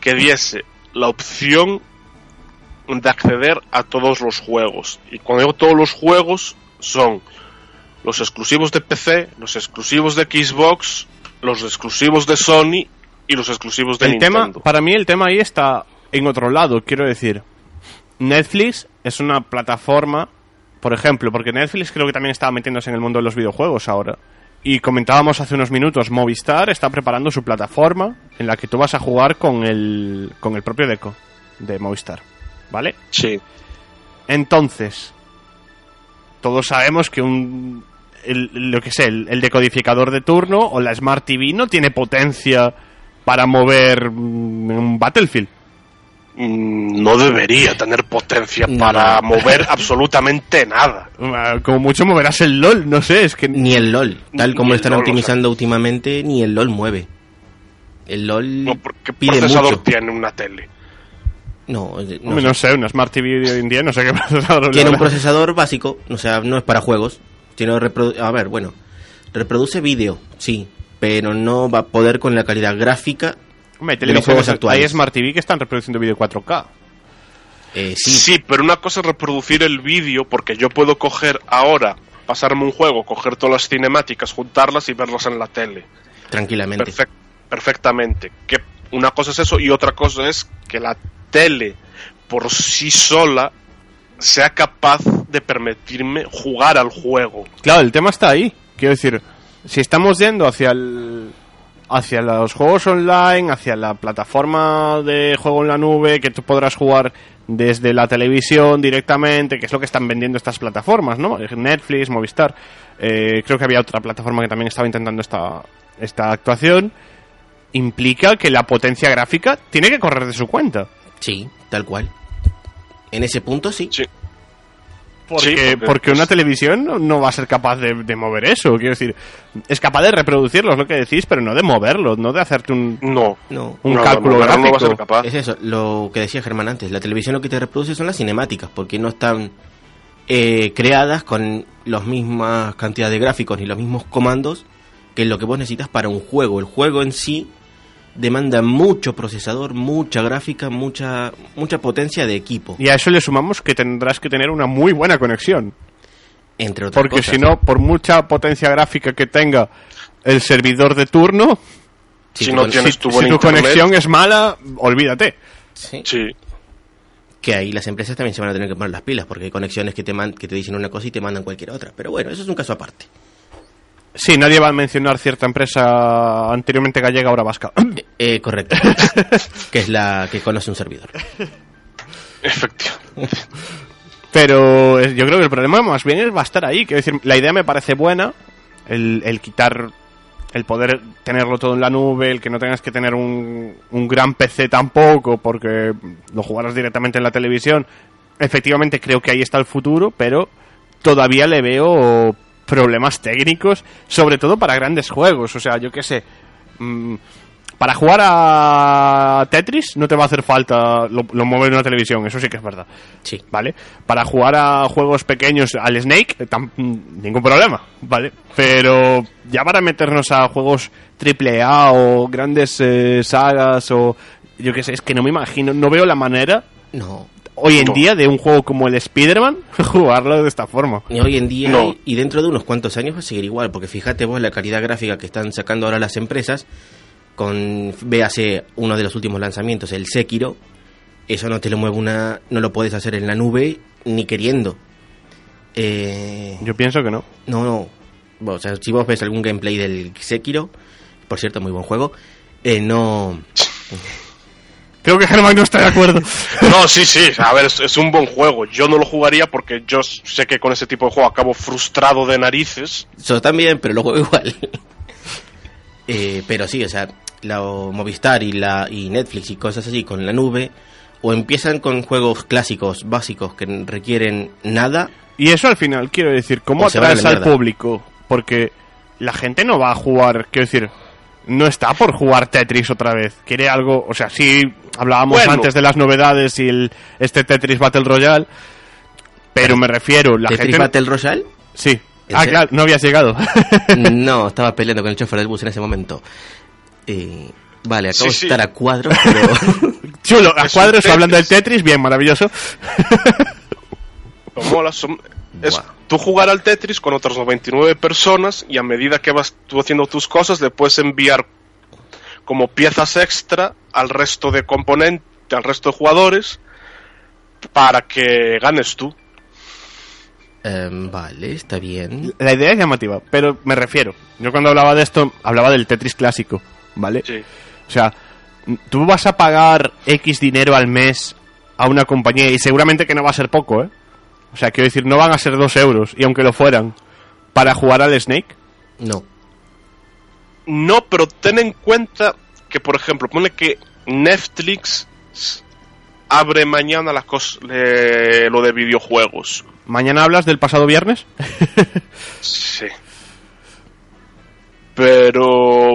que diese la opción de acceder a todos los juegos. Y cuando digo todos los juegos son los exclusivos de PC, los exclusivos de Xbox, los exclusivos de Sony y los exclusivos de el Nintendo. tema, para mí el tema ahí está en otro lado, quiero decir. Netflix es una plataforma, por ejemplo, porque Netflix creo que también estaba metiéndose en el mundo de los videojuegos ahora. Y comentábamos hace unos minutos, Movistar está preparando su plataforma en la que tú vas a jugar con el, con el propio Deco de Movistar. ¿Vale? Sí. Entonces, todos sabemos que un. el- lo que sé, el, el decodificador de turno o la Smart TV no tiene potencia para mover mm, un Battlefield. Mm, No debería tener potencia No, para mover absolutamente nada. Como mucho moverás el LOL, no sé, es que. Ni el LOL, tal Ni como lo están LOL, o optimizando últimamente, ni el LOL mueve. El LOL No, porque pide procesador mucho. tiene una tele. No, no sé. no sé, una Smart TV de hoy en día, no sé qué procesador Tiene un procesador básico, o sea, no es para juegos. Tiene reprodu- a ver, bueno, reproduce vídeo, sí, pero no va a poder con la calidad gráfica. Hombre, hay de los televisiones juegos actuales. Hay Smart TV que están reproduciendo vídeo 4K. Eh, Sí. sí, pero una cosa es reproducir el vídeo, porque yo puedo coger ahora, pasarme un juego, coger todas las cinemáticas, juntarlas y verlas en la tele. tranquilamente. Perfec- perfectamente. Que una cosa es eso y otra cosa es que la tele por sí sola sea capaz de permitirme jugar al juego. Claro, el tema está ahí. Quiero decir, si estamos yendo hacia el hacia los juegos online, hacia la plataforma de juego en la nube, que tú podrás jugar desde la televisión directamente, que es lo que están vendiendo estas plataformas, ¿no? Netflix, Movistar. Eh, creo que había otra plataforma que también estaba intentando esta, esta actuación. Implica que la potencia gráfica tiene que correr de su cuenta. Sí, tal cual. En ese punto sí. Sí. Porque, Sí, porque, porque, pues- una televisión no, no va a ser capaz de, de mover eso. Quiero decir, es capaz de reproducirlo, es lo que decís, pero no de moverlo, no de hacerte un, No. No. un No, cálculo no, no, no va a ser gráfico. capaz. Es eso, lo que decía Germán antes. La televisión lo que te reproduce son las cinemáticas, porque no están eh, creadas con las mismas cantidades de gráficos ni los mismos comandos que lo que vos necesitas para un juego. El juego en sí demanda mucho procesador, mucha gráfica, mucha mucha potencia de equipo, Y a eso le sumamos que tendrás que tener una muy buena conexión. entre otras Porque cosas. si no, por mucha potencia gráfica que tenga el servidor de turno, Si si tu no con- tienes si, tu si buen tu internet, conexión es mala, olvídate. Sí. Sí. Que ahí las empresas también se van a tener que poner las pilas, porque hay conexiones que te, man- que te dicen una cosa y te mandan cualquier otra. Pero bueno, eso es un caso aparte. Sí, nadie va a mencionar cierta empresa anteriormente gallega, ahora vasca. Eh, correcto. que es la que conoce un servidor. Efectivamente. Pero eh, yo creo que el problema más bien es- va a estar ahí. Quiero decir, la idea me parece buena, el, el quitar, el poder tenerlo todo en la nube, el que no tengas que tener un, un gran PC tampoco, porque lo jugarás directamente en la televisión. Efectivamente creo que ahí está el futuro, pero todavía le veo problemas técnicos, sobre todo para grandes juegos. O sea, yo qué sé. mm, para jugar a Tetris no te va a hacer falta lo, lo mover en una televisión, eso sí que es verdad. Sí. ¿vale? Para jugar a juegos pequeños al Snake, eh, tam- mm, ningún problema, ¿vale? Pero ya para meternos a juegos triple A o grandes eh, sagas o yo qué sé, es que no me imagino, no veo la manera No. Hoy en No. día de un juego como el Spider-Man jugarlo de esta forma. Y hoy en día No. y dentro de unos cuantos años va a seguir igual, porque fíjate vos la calidad gráfica que están sacando ahora las empresas con véase uno de los últimos lanzamientos, el Sekiro, eso no te lo mueve una no lo puedes hacer en la nube ni queriendo. Eh, Yo pienso que no. no, no. O sea, si vos ves algún gameplay del Sekiro, por cierto, muy buen juego, eh, no Creo que Germán no está de acuerdo. No, sí, sí. A ver, es, es un buen juego. Yo no lo jugaría porque yo sé que con ese tipo de juego acabo frustrado de narices. Yo también, pero lo juego igual. Eh, pero sí, o sea, la Movistar y la y Netflix y cosas así con la nube o empiezan con juegos clásicos básicos que requieren nada. Y eso al final, quiero decir, ¿cómo atraes al mierda. público? Porque la gente no va a jugar, quiero decir, no está por jugar Tetris otra vez. Quiere algo, o sea, sí hablábamos Bueno. antes de las novedades y el este Tetris Battle Royale, pero me refiero, la Tetris gente... Battle Royale, Sí, ¿En Ah, serio? claro, no habías llegado. No, estaba peleando con el chofer del bus en ese momento. Eh, vale, acabo Sí, de estar a cuadros, pero... Chulo, a Es cuadros hablando del Tetris. Bien, maravilloso. Pero mola, son- es. Tú jugar al Tetris con otras 99 personas y a medida que vas tú haciendo tus cosas le puedes enviar como piezas extra al resto de componentes, al resto de jugadores para que ganes tú. Em, vale, está bien. La idea es llamativa, pero me refiero. Yo cuando hablaba de esto, hablaba del Tetris clásico, ¿vale? Sí. O sea, tú vas a pagar X dinero al mes a una compañía y seguramente que no va a ser poco, ¿eh? O sea, quiero decir, no van a ser dos euros, y aunque lo fueran, para jugar al Snake. No. No, pero ten en cuenta que, por ejemplo, pone que Netflix abre mañana las cos- le- lo de videojuegos. ¿Mañana hablas del pasado viernes? Sí. Pero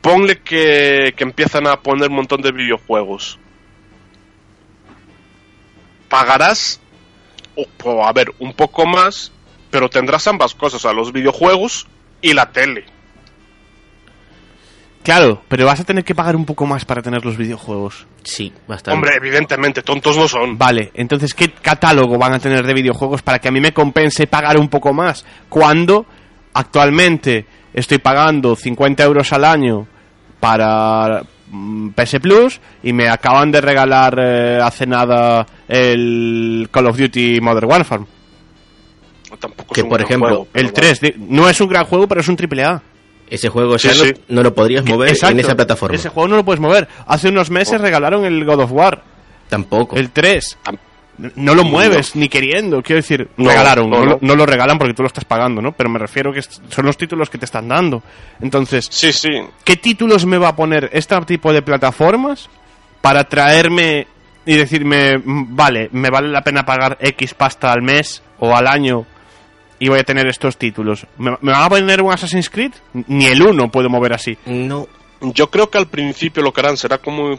ponle que, que empiezan a poner un montón de videojuegos. Pagarás, o, o, a ver, un poco más, pero tendrás ambas cosas, o sea, los videojuegos y la tele. Claro, pero vas a tener que pagar un poco más para tener los videojuegos. Sí, bastante. Hombre, evidentemente, tontos no son. Vale, entonces, ¿qué catálogo van a tener de videojuegos para que a mí me compense pagar un poco más? Cuando actualmente estoy pagando 50 euros al año para PS Plus y me acaban de regalar eh, hace nada el Call of Duty Modern Warfare. Tampoco Que, es un por ejemplo, juego, El 3, di- no es un gran juego, pero es un triple A. Ese juego Sí, ya no, sí. no lo podrías mover Exacto, en esa plataforma. Ese juego no lo puedes mover. Hace unos meses regalaron el God of War, Tampoco. el 3. Tam- No lo mueves ni queriendo, quiero decir, No, regalaron, no, no, lo- no. no lo regalan porque tú lo estás pagando, ¿no? Pero me refiero que son los títulos que te están dando. Entonces, Sí, sí. ¿qué títulos me va a poner este tipo de plataformas para traerme y decirme, vale, me vale la pena pagar X pasta al mes o al año y voy a tener estos títulos? ¿Me, me van a poner un Assassin's Creed? Ni el 1 puedo mover así. No. Yo creo que al principio lo que harán será como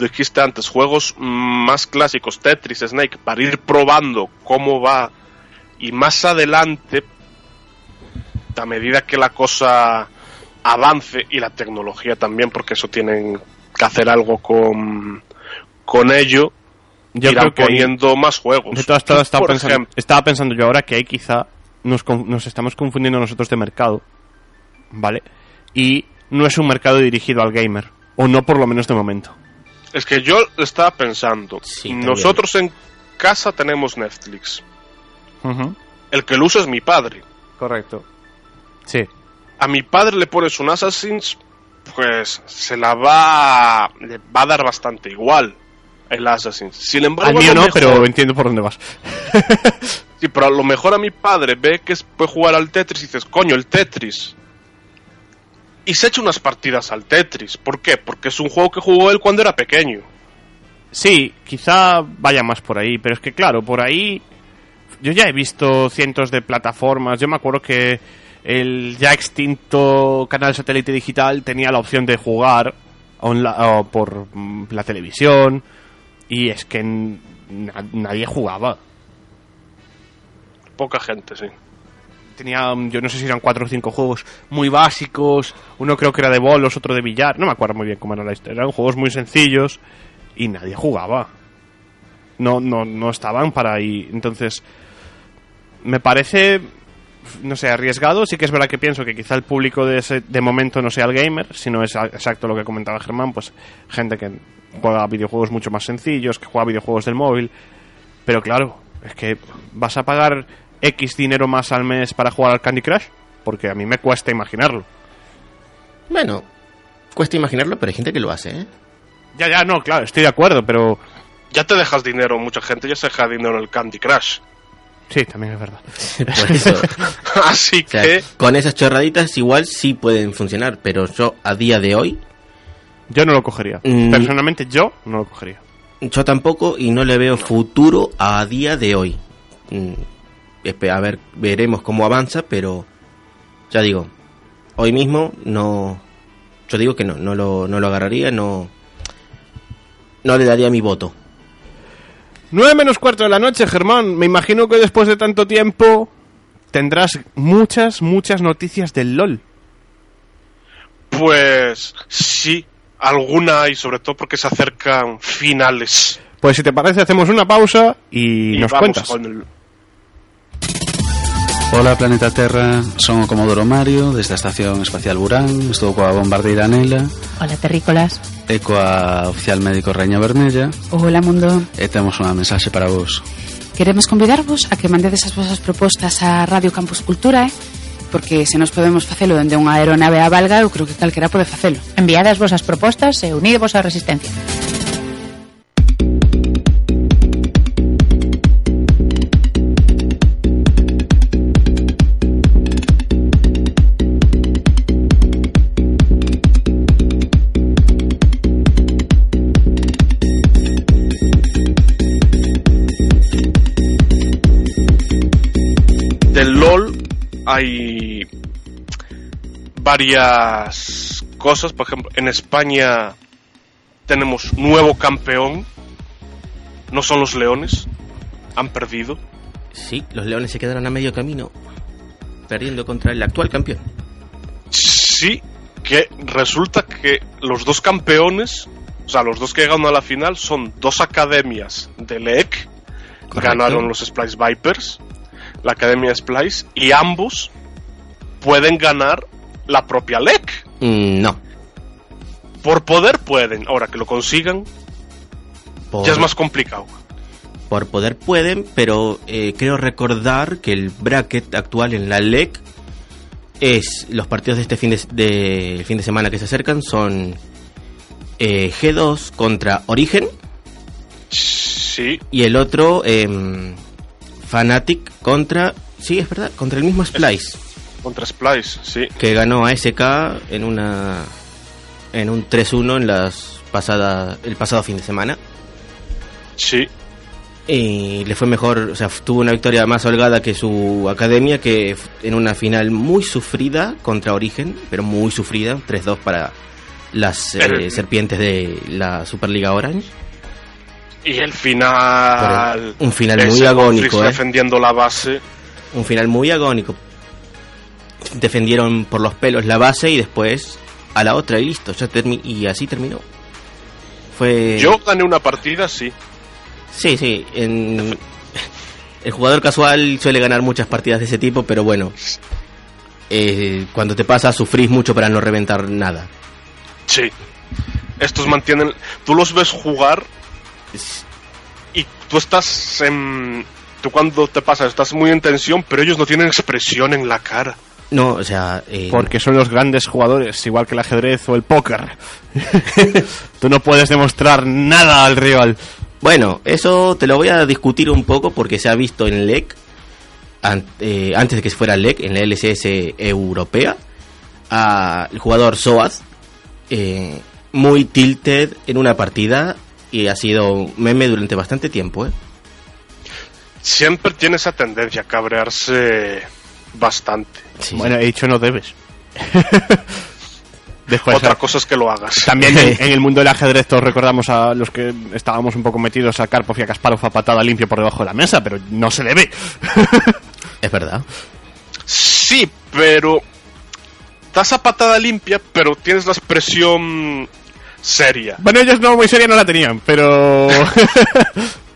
dijiste antes, juegos más clásicos, Tetris, Snake, para ir probando cómo va y más adelante, a medida que la cosa avance y la tecnología también, porque eso tienen que hacer algo con, con ello, Yo irán creo que ahí- poniendo más juegos. De todas todas estaba pensando, ejemplo, estaba pensando yo ahora que ahí quizá nos, nos estamos confundiendo nosotros de mercado, ¿vale? Y no es un mercado dirigido al gamer, o no por lo menos de momento. Es que yo estaba pensando, Sí, nosotros en casa tenemos Netflix, el que lo usa es mi padre. Correcto. Sí. a mi padre le pones un Assassin's, pues se la va, le va a dar bastante igual el Assassin's. Sin embargo, Al a mío no, mejor- pero entiendo por dónde vas. sí, pero a lo mejor a mi padre ve que es- puede jugar al Tetris y dices, coño, el Tetris. Y se echa unas partidas al Tetris. ¿Por qué? Porque es un juego que jugó él cuando era pequeño. Sí, quizá vaya más por ahí, pero es que claro, por ahí yo ya he visto cientos de plataformas. Yo me acuerdo que el ya extinto canal satélite digital tenía la opción de jugar por mm, la televisión y es que na- nadie jugaba. Poca gente, sí. Tenía, mm, yo no sé si eran cuatro o cinco juegos muy básicos. Uno creo que era de bolos, otro de billar. No me acuerdo muy bien cómo era la historia. Eran juegos muy sencillos y nadie jugaba. No, no, no estaban para ahí. Entonces, me parece, no sé, arriesgado. Sí que es verdad que pienso que quizá el público de, ese, de momento no sea el gamer, sino es exacto lo que comentaba Germán, pues gente que juega videojuegos mucho más sencillos, que juega videojuegos del móvil. Pero claro, es que vas a pagar X dinero más al mes para jugar al Candy Crush, porque a mí me cuesta imaginarlo. Bueno, cuesta imaginarlo, pero hay gente que lo hace, ¿eh? Ya, ya, no, claro, estoy de acuerdo, pero Ya te dejas dinero, mucha gente ya se deja dinero en el Candy Crush. sí, también es verdad. Por eso. Así O sea, que, con esas chorraditas igual sí pueden funcionar, pero yo a día de hoy, Yo no lo cogería. Mm. Personalmente yo no lo cogería. yo tampoco y no le veo futuro a día de hoy. Mm, A ver, veremos cómo avanza, pero ya digo, hoy mismo no, yo digo que no, no lo, no lo agarraría, no, no le daría mi voto. 9 menos cuarto de la noche, Germán. Me imagino que después de tanto tiempo tendrás muchas, muchas noticias del LOL. Pues sí, alguna y sobre todo porque se acercan finales. Pues si te parece, hacemos una pausa y, nos vamos cuentas. con el- Ola Planeta Terra, son o Comodoro Mario desde a Estación Espacial Burán. Estou coa bombardeira Anela. Ola Terrícolas. E coa oficial médico Reña Vermella. Ola Mundo. E temos unha mensaxe para vos. Queremos convidarvos a que mandedes as vosas propostas a Radio Campus Cultura eh? porque se nos podemos facelo dende unha aeronave a valga, eu creo que calquera pode facelo. Enviade as vosas propostas e unidevos á resistencia. Hay varias cosas. Por ejemplo, en España tenemos nuevo campeón. No son los leones. Han perdido. Sí, los leones se quedaron a medio camino, perdiendo contra el actual campeón. Sí, que resulta que los dos campeones, o sea, los dos que llegaron a la final son dos academias de LEC. Correcto. Ganaron los Splice Vipers, la academia Splice, y ambos pueden ganar la propia LEC. Mm, no. Por poder pueden, ahora que lo consigan, Por, ya es más complicado. por poder pueden, pero eh, creo recordar que el bracket actual en la LEC es los partidos de este fin de, de- fin de semana que se acercan son eh, G2 contra Origen Sí, y el otro em, Fnatic contra sí es verdad contra el mismo Splice contra Splice, sí. que ganó a SK en una en un 3-1 en las pasadas el pasado fin de semana Sí, y le fue mejor, o sea, tuvo una victoria más holgada que su academia, que en una final muy sufrida contra Origen, pero muy sufrida, 3-2 para las eh, serpientes de la Superliga Orange. Y el final. Un final muy agónico, ¿eh? defendiendo la base. Un final muy agónico. Defendieron por los pelos la base y después a la otra y listo, ya y así terminó. Fue Yo gané una partida, sí. Sí, sí. en- El jugador casual suele ganar muchas partidas de ese tipo, pero bueno. eh, cuando te pasa, sufrís mucho para no reventar nada. Sí. Estos mantienen. Tú los ves jugar y tú estás en. Tú cuando te pasa estás muy en tensión, pero ellos no tienen expresión en la cara. No, o sea. eh, Porque son los grandes jugadores, igual que el ajedrez o el póker. Tú no puedes demostrar nada al rival. Bueno, eso te lo voy a discutir un poco porque se ha visto en LEC, an- eh, antes de que fuera LEC, en la LCS europea, a el jugador Soaz, eh, muy tilted en una partida y ha sido meme durante bastante tiempo, ¿eh? Siempre tiene esa tendencia a cabrearse bastante. Sí. Bueno, he dicho no debes. Después, Otra cosa es que lo hagas. también en, en el mundo del ajedrez todos recordamos a los que estábamos un poco metidos a Karpov y a Kasparov a patada limpia por debajo de la mesa, pero no se le ve. Es verdad. Sí, pero. Das a patada limpia, pero tienes la expresión seria. bueno, ellos no muy seria no la tenían, pero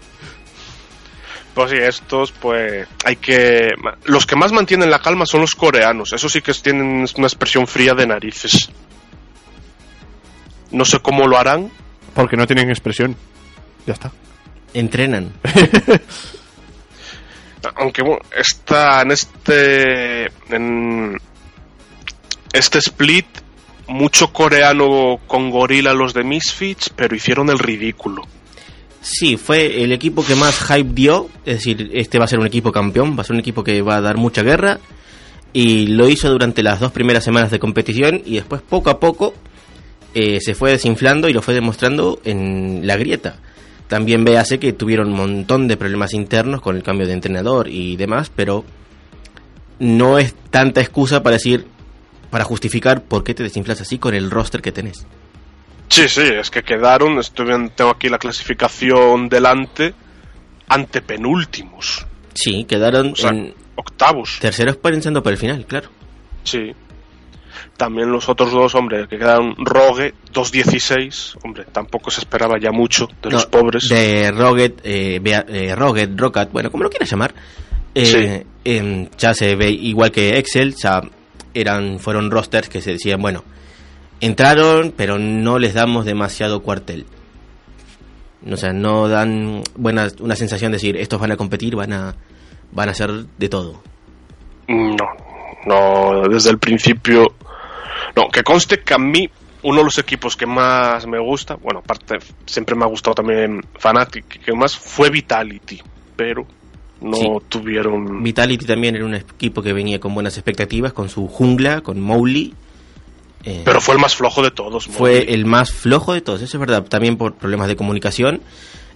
Pues sí, estos, pues, hay que... Los que más mantienen la calma son los coreanos. Eso sí que tienen una expresión fría de narices. No sé cómo lo harán. porque no tienen expresión. Ya está. Entrenan. Aunque, bueno, está en este... En este split, mucho coreano con gorila los de Misfits, pero hicieron el ridículo. Sí, fue el equipo que más hype dio. Es decir, este va a ser un equipo campeón, va a ser un equipo que va a dar mucha guerra. Y lo hizo durante las dos primeras semanas de competición y después poco a poco eh, se fue desinflando y lo fue demostrando en la grieta. También véase que tuvieron un montón de problemas internos con el cambio de entrenador y demás, pero no es tanta excusa para decir, para justificar por qué te desinflas así con el roster que tenés. Sí, sí, es que quedaron, estoy tengo aquí la clasificación delante, ante penúltimos. Sí, quedaron O sea- en, octavos. Terceros pensando por el final, claro. Sí. También los otros dos, hombre, que quedaron Rogue 2.16. Hombre, tampoco se esperaba ya mucho de No, los pobres. De Roget, eh, eh, Rocket, bueno, como lo quieras llamar. eh, Sí. em, ya se ve igual que Excel, ya eran, fueron rosters que se decían, bueno, entraron, pero no les damos demasiado cuartel. O sea, no dan buena, una sensación de decir, estos van a competir, van a, van a hacer de todo. No, no, desde el principio. No, que conste que a mí, uno de los equipos que más me gusta, bueno, aparte, siempre me ha gustado también Fnatic, que más fue Vitality, pero no Sí. tuvieron. Vitality también era un equipo que venía con buenas expectativas, con su jungla, con Mowgli. Eh, Pero fue el más flojo de todos. fue el más flojo de todos, eso es verdad, también por problemas de comunicación.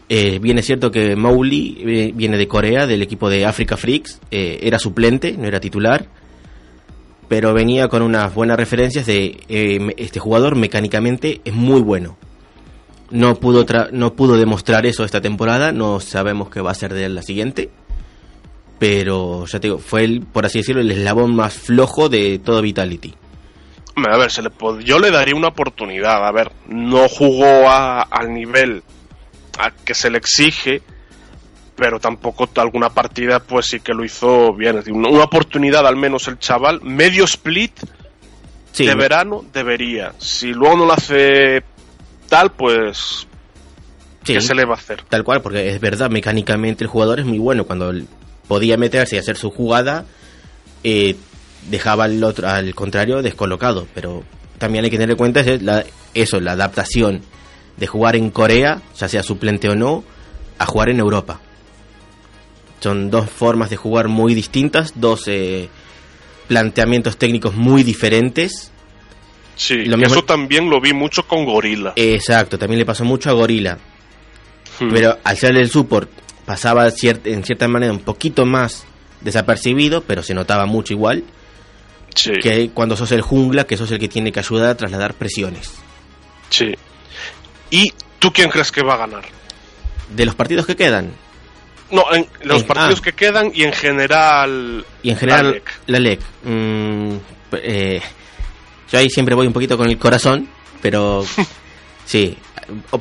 Eh, bien es cierto que Mowgli eh, viene de Corea, del equipo de Africa Freaks, eh, era suplente, no era titular, pero venía con unas buenas referencias de eh, este jugador mecánicamente es muy bueno. No pudo, tra- no pudo demostrar eso esta temporada, no sabemos qué va a ser de él la siguiente, pero ya te digo, fue el, por así decirlo, el eslabón más flojo de todo Vitality. A ver, se le yo le daría una oportunidad. A ver, no jugó a- al nivel a que se le exige, pero tampoco alguna partida, pues sí que lo hizo bien. Es decir, una, una oportunidad, al menos el chaval, medio split Sí, de verano debería. Si luego no lo hace tal, pues sí. ¿qué se le va a hacer? Tal cual, porque es verdad, mecánicamente el jugador es muy bueno. Cuando podía meterse y hacer su jugada, eh, dejaba al otro, al contrario, descolocado. Pero también hay que tener en cuenta eso, la adaptación de jugar en Corea, ya sea suplente o no, a jugar en Europa. Son dos formas de jugar muy distintas, dos eh, planteamientos técnicos muy diferentes. Sí, Lo mismo- eso también lo vi mucho con Gorila. Exacto, también le pasó mucho a Gorila. Hmm. Pero al ser el support pasaba cier- en cierta manera un poquito más desapercibido, pero se notaba mucho igual sí, que cuando sos el jungla, que sos el que tiene que ayudar a trasladar presiones. sí. ¿Y tú quién crees que va a ganar? De los partidos que quedan, No, en los En- partidos ah. que quedan y en general. y en general la LEC, mm, eh, yo ahí siempre voy un poquito con el corazón, pero sí,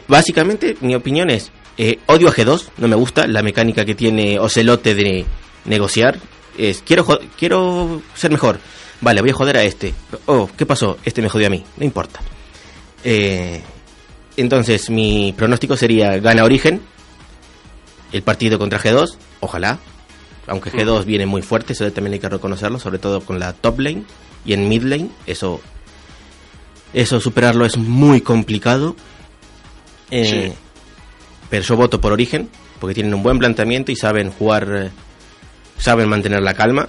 básicamente mi opinión es, eh, odio a G2, no me gusta la mecánica que tiene Ocelote de negociar, es quiero, quiero ser mejor, vale, voy a joder a este, oh, ¿qué pasó? Este me jodió a mí, no importa. Eh, entonces mi pronóstico sería gana Origen, el partido contra G2, ojalá, aunque G2 viene muy fuerte, eso también hay que reconocerlo, sobre todo con la top lane y en mid lane, eso eso superarlo es muy complicado. Eh, Sí. Pero yo voto por Origen, porque tienen un buen planteamiento y saben jugar, eh, saben mantener la calma.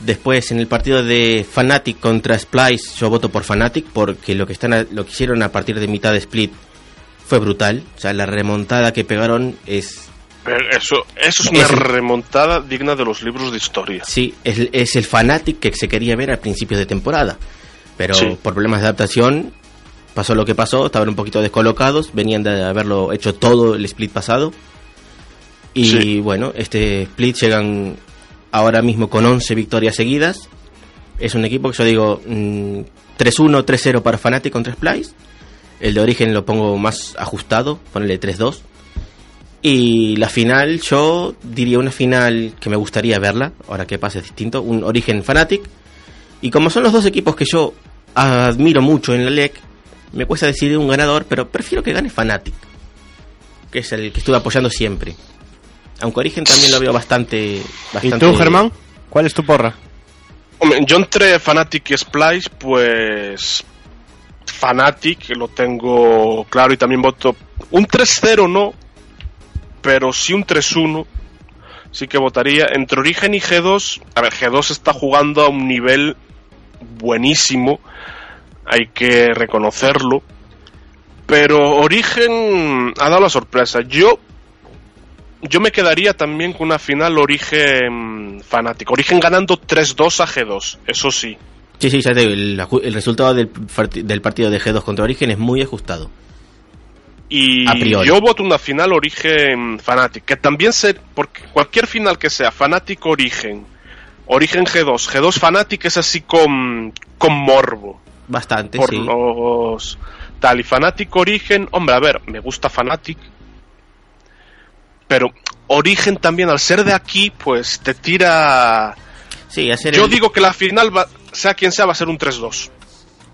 Después en el partido de Fnatic contra Splice, yo voto por Fnatic porque lo que están lo que hicieron a partir de mitad de split fue brutal, o sea, la remontada que pegaron es Pero eso, eso es una Es- remontada digna de los libros de historia. Sí, es, es el Fanatic que se quería ver a principios de temporada. Pero Sí. por problemas de adaptación pasó lo que pasó, estaban un poquito descolocados, venían de haberlo hecho todo el split pasado. Y Sí. bueno, este split llegan ahora mismo con 11 victorias seguidas. Es un equipo que yo digo mm, 3-1, 3-0 para Fnatic contra Splice. El de origen lo pongo más ajustado, ponele 3-2. Y la final, yo diría una final que me gustaría verla, ahora que pasa es distinto, un Origen Fanatic. Y como son los dos equipos que yo admiro mucho en la LEC, me cuesta decidir un ganador, pero prefiero que gane Fanatic, que es el que estuve apoyando siempre. Aunque Origen también lo veo bastante... ¿Y bastante tú, Germán? ¿Cuál es tu porra? Hombre, yo entre Fnatic y Splice, pues. Fnatic, lo tengo claro y también voto. Un 3-0 no, pero sí un 3-1. Sí que votaría. Entre Origen y G2, a ver, G2 está jugando a un nivel buenísimo, hay que reconocerlo. Pero Origen ha dado la sorpresa. Yo yo me quedaría también con una final Origen fanático. Origen ganando 3-2 a G2, eso sí. Sí, sí, ya te digo, el, resultado del, del partido de G2 contra Origen es muy ajustado. Y A yo voto una final Origen Fanatic, que también se. Porque cualquier final que sea Fanatic Origen, Origen G2, G2 Fanatic es así con, con morbo. Bastante, Por sí. los. Tal, y Fanatic Origen, hombre, a ver, me gusta Fanatic. Pero Origen también, al ser de aquí, pues te tira. Sí, hacer Yo el- digo que la final, va, sea quien sea, va a ser un 3-2.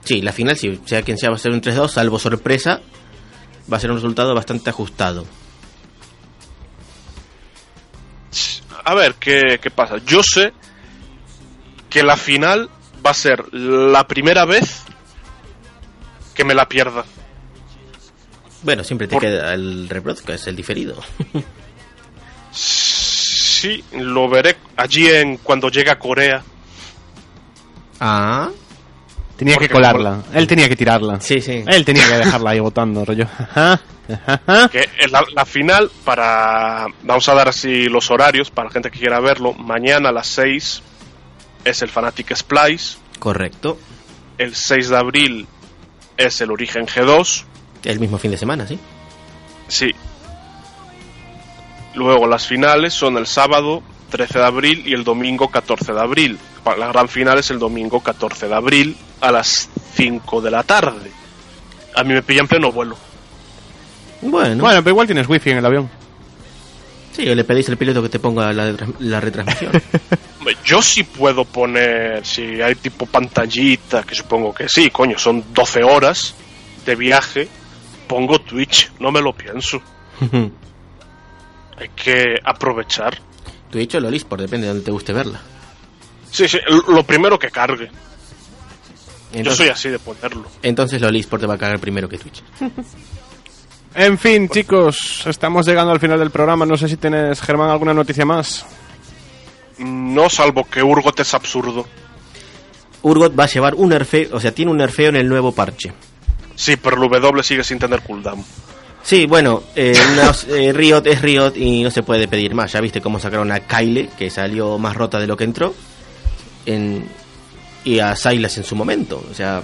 Sí, la final, sí, sea quien sea, va a ser un 3-2, salvo sorpresa. Va a ser un resultado bastante ajustado. A ver, ¿qué, qué pasa? Yo sé que la final va a ser la primera vez que me la pierda. Bueno, siempre te Por- queda el rebroadcast, el diferido. Sí, lo veré allí en cuando llegue a Corea. ah, Tenía que colarla. Él tenía que tirarla. sí, sí. Él tenía que dejarla ahí votando, rollo. Ajá, ajá. Que la, la final, para. Vamos a dar así los horarios para la gente que quiera verlo. Mañana a las 6 es el Fanatic Splice. Correcto. El 6 de abril es el Origen G2. El mismo fin de semana, sí. Sí. Luego las finales son el sábado 13 de abril y el domingo 14 de abril. La gran final es el domingo 14 de abril a las 5 de la tarde. A mí me pilla en pleno vuelo. Bueno, Bueno, pero igual tienes wifi en el avión. Sí, o le pedís al piloto que te ponga la, la retransmisión. Yo sí puedo poner, si hay tipo pantallita, que supongo que sí, coño, son 12 horas de viaje, pongo Twitch, no me lo pienso. Hay que aprovechar. Twitch o Lolis, por depende de donde te guste verla. Sí, sí, lo primero que cargue. Yo soy así de ponerlo. entonces Lolis por te va a cagar primero que Twitch. En fin, chicos, estamos llegando al final del programa. No sé si tienes, Germán, alguna noticia más. No, salvo que Urgot es absurdo. Urgot va a llevar un nerfeo, o sea, tiene un nerfeo en el nuevo parche. Sí, pero el W sigue sin tener cooldown. Sí, bueno, eh, no- eh, Riot es Riot y no se puede pedir más. Ya viste cómo sacaron a Kyle, que salió más rota de lo que entró, en, y a Silas en su momento. O sea,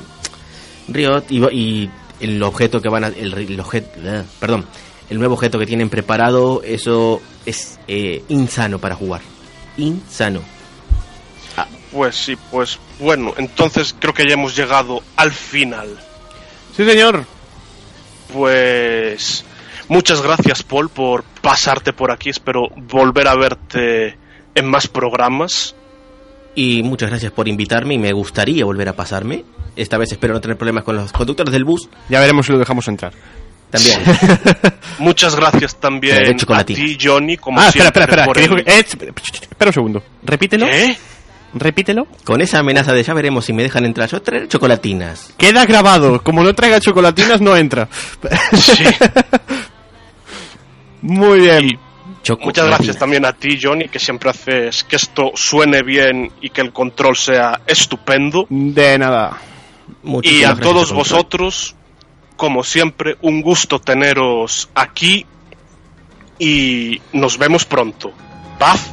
Riot y, y el objeto que van a... El, el objeto, eh, perdón, el nuevo objeto que tienen preparado, eso es eh, insano para jugar. Insano. Pues sí, pues bueno, entonces creo que ya hemos llegado al final. Sí, señor. Pues muchas gracias Paul por pasarte por aquí. Espero volver a verte en más programas. Y muchas gracias por invitarme y me gustaría volver a pasarme. Esta vez espero no tener problemas con los conductores del bus. Ya veremos si lo dejamos entrar. También. Muchas gracias también Traeré a ti, Johnny, como ah, espera, siempre. espera, espera. por que dijo el- que- eh, espera, espera un segundo. Repítelo. ¿Qué? Repítelo. Con esa amenaza de ya veremos si me dejan entrar, yo traeré chocolatinas. Queda grabado. Como no traiga chocolatinas, no entra. Sí. Muy bien. Muchas gracias también a ti, Johnny, que siempre haces que esto suene bien y que el control sea estupendo. De nada. Y a todos vosotros, como siempre, un gusto teneros aquí y nos vemos pronto. Paz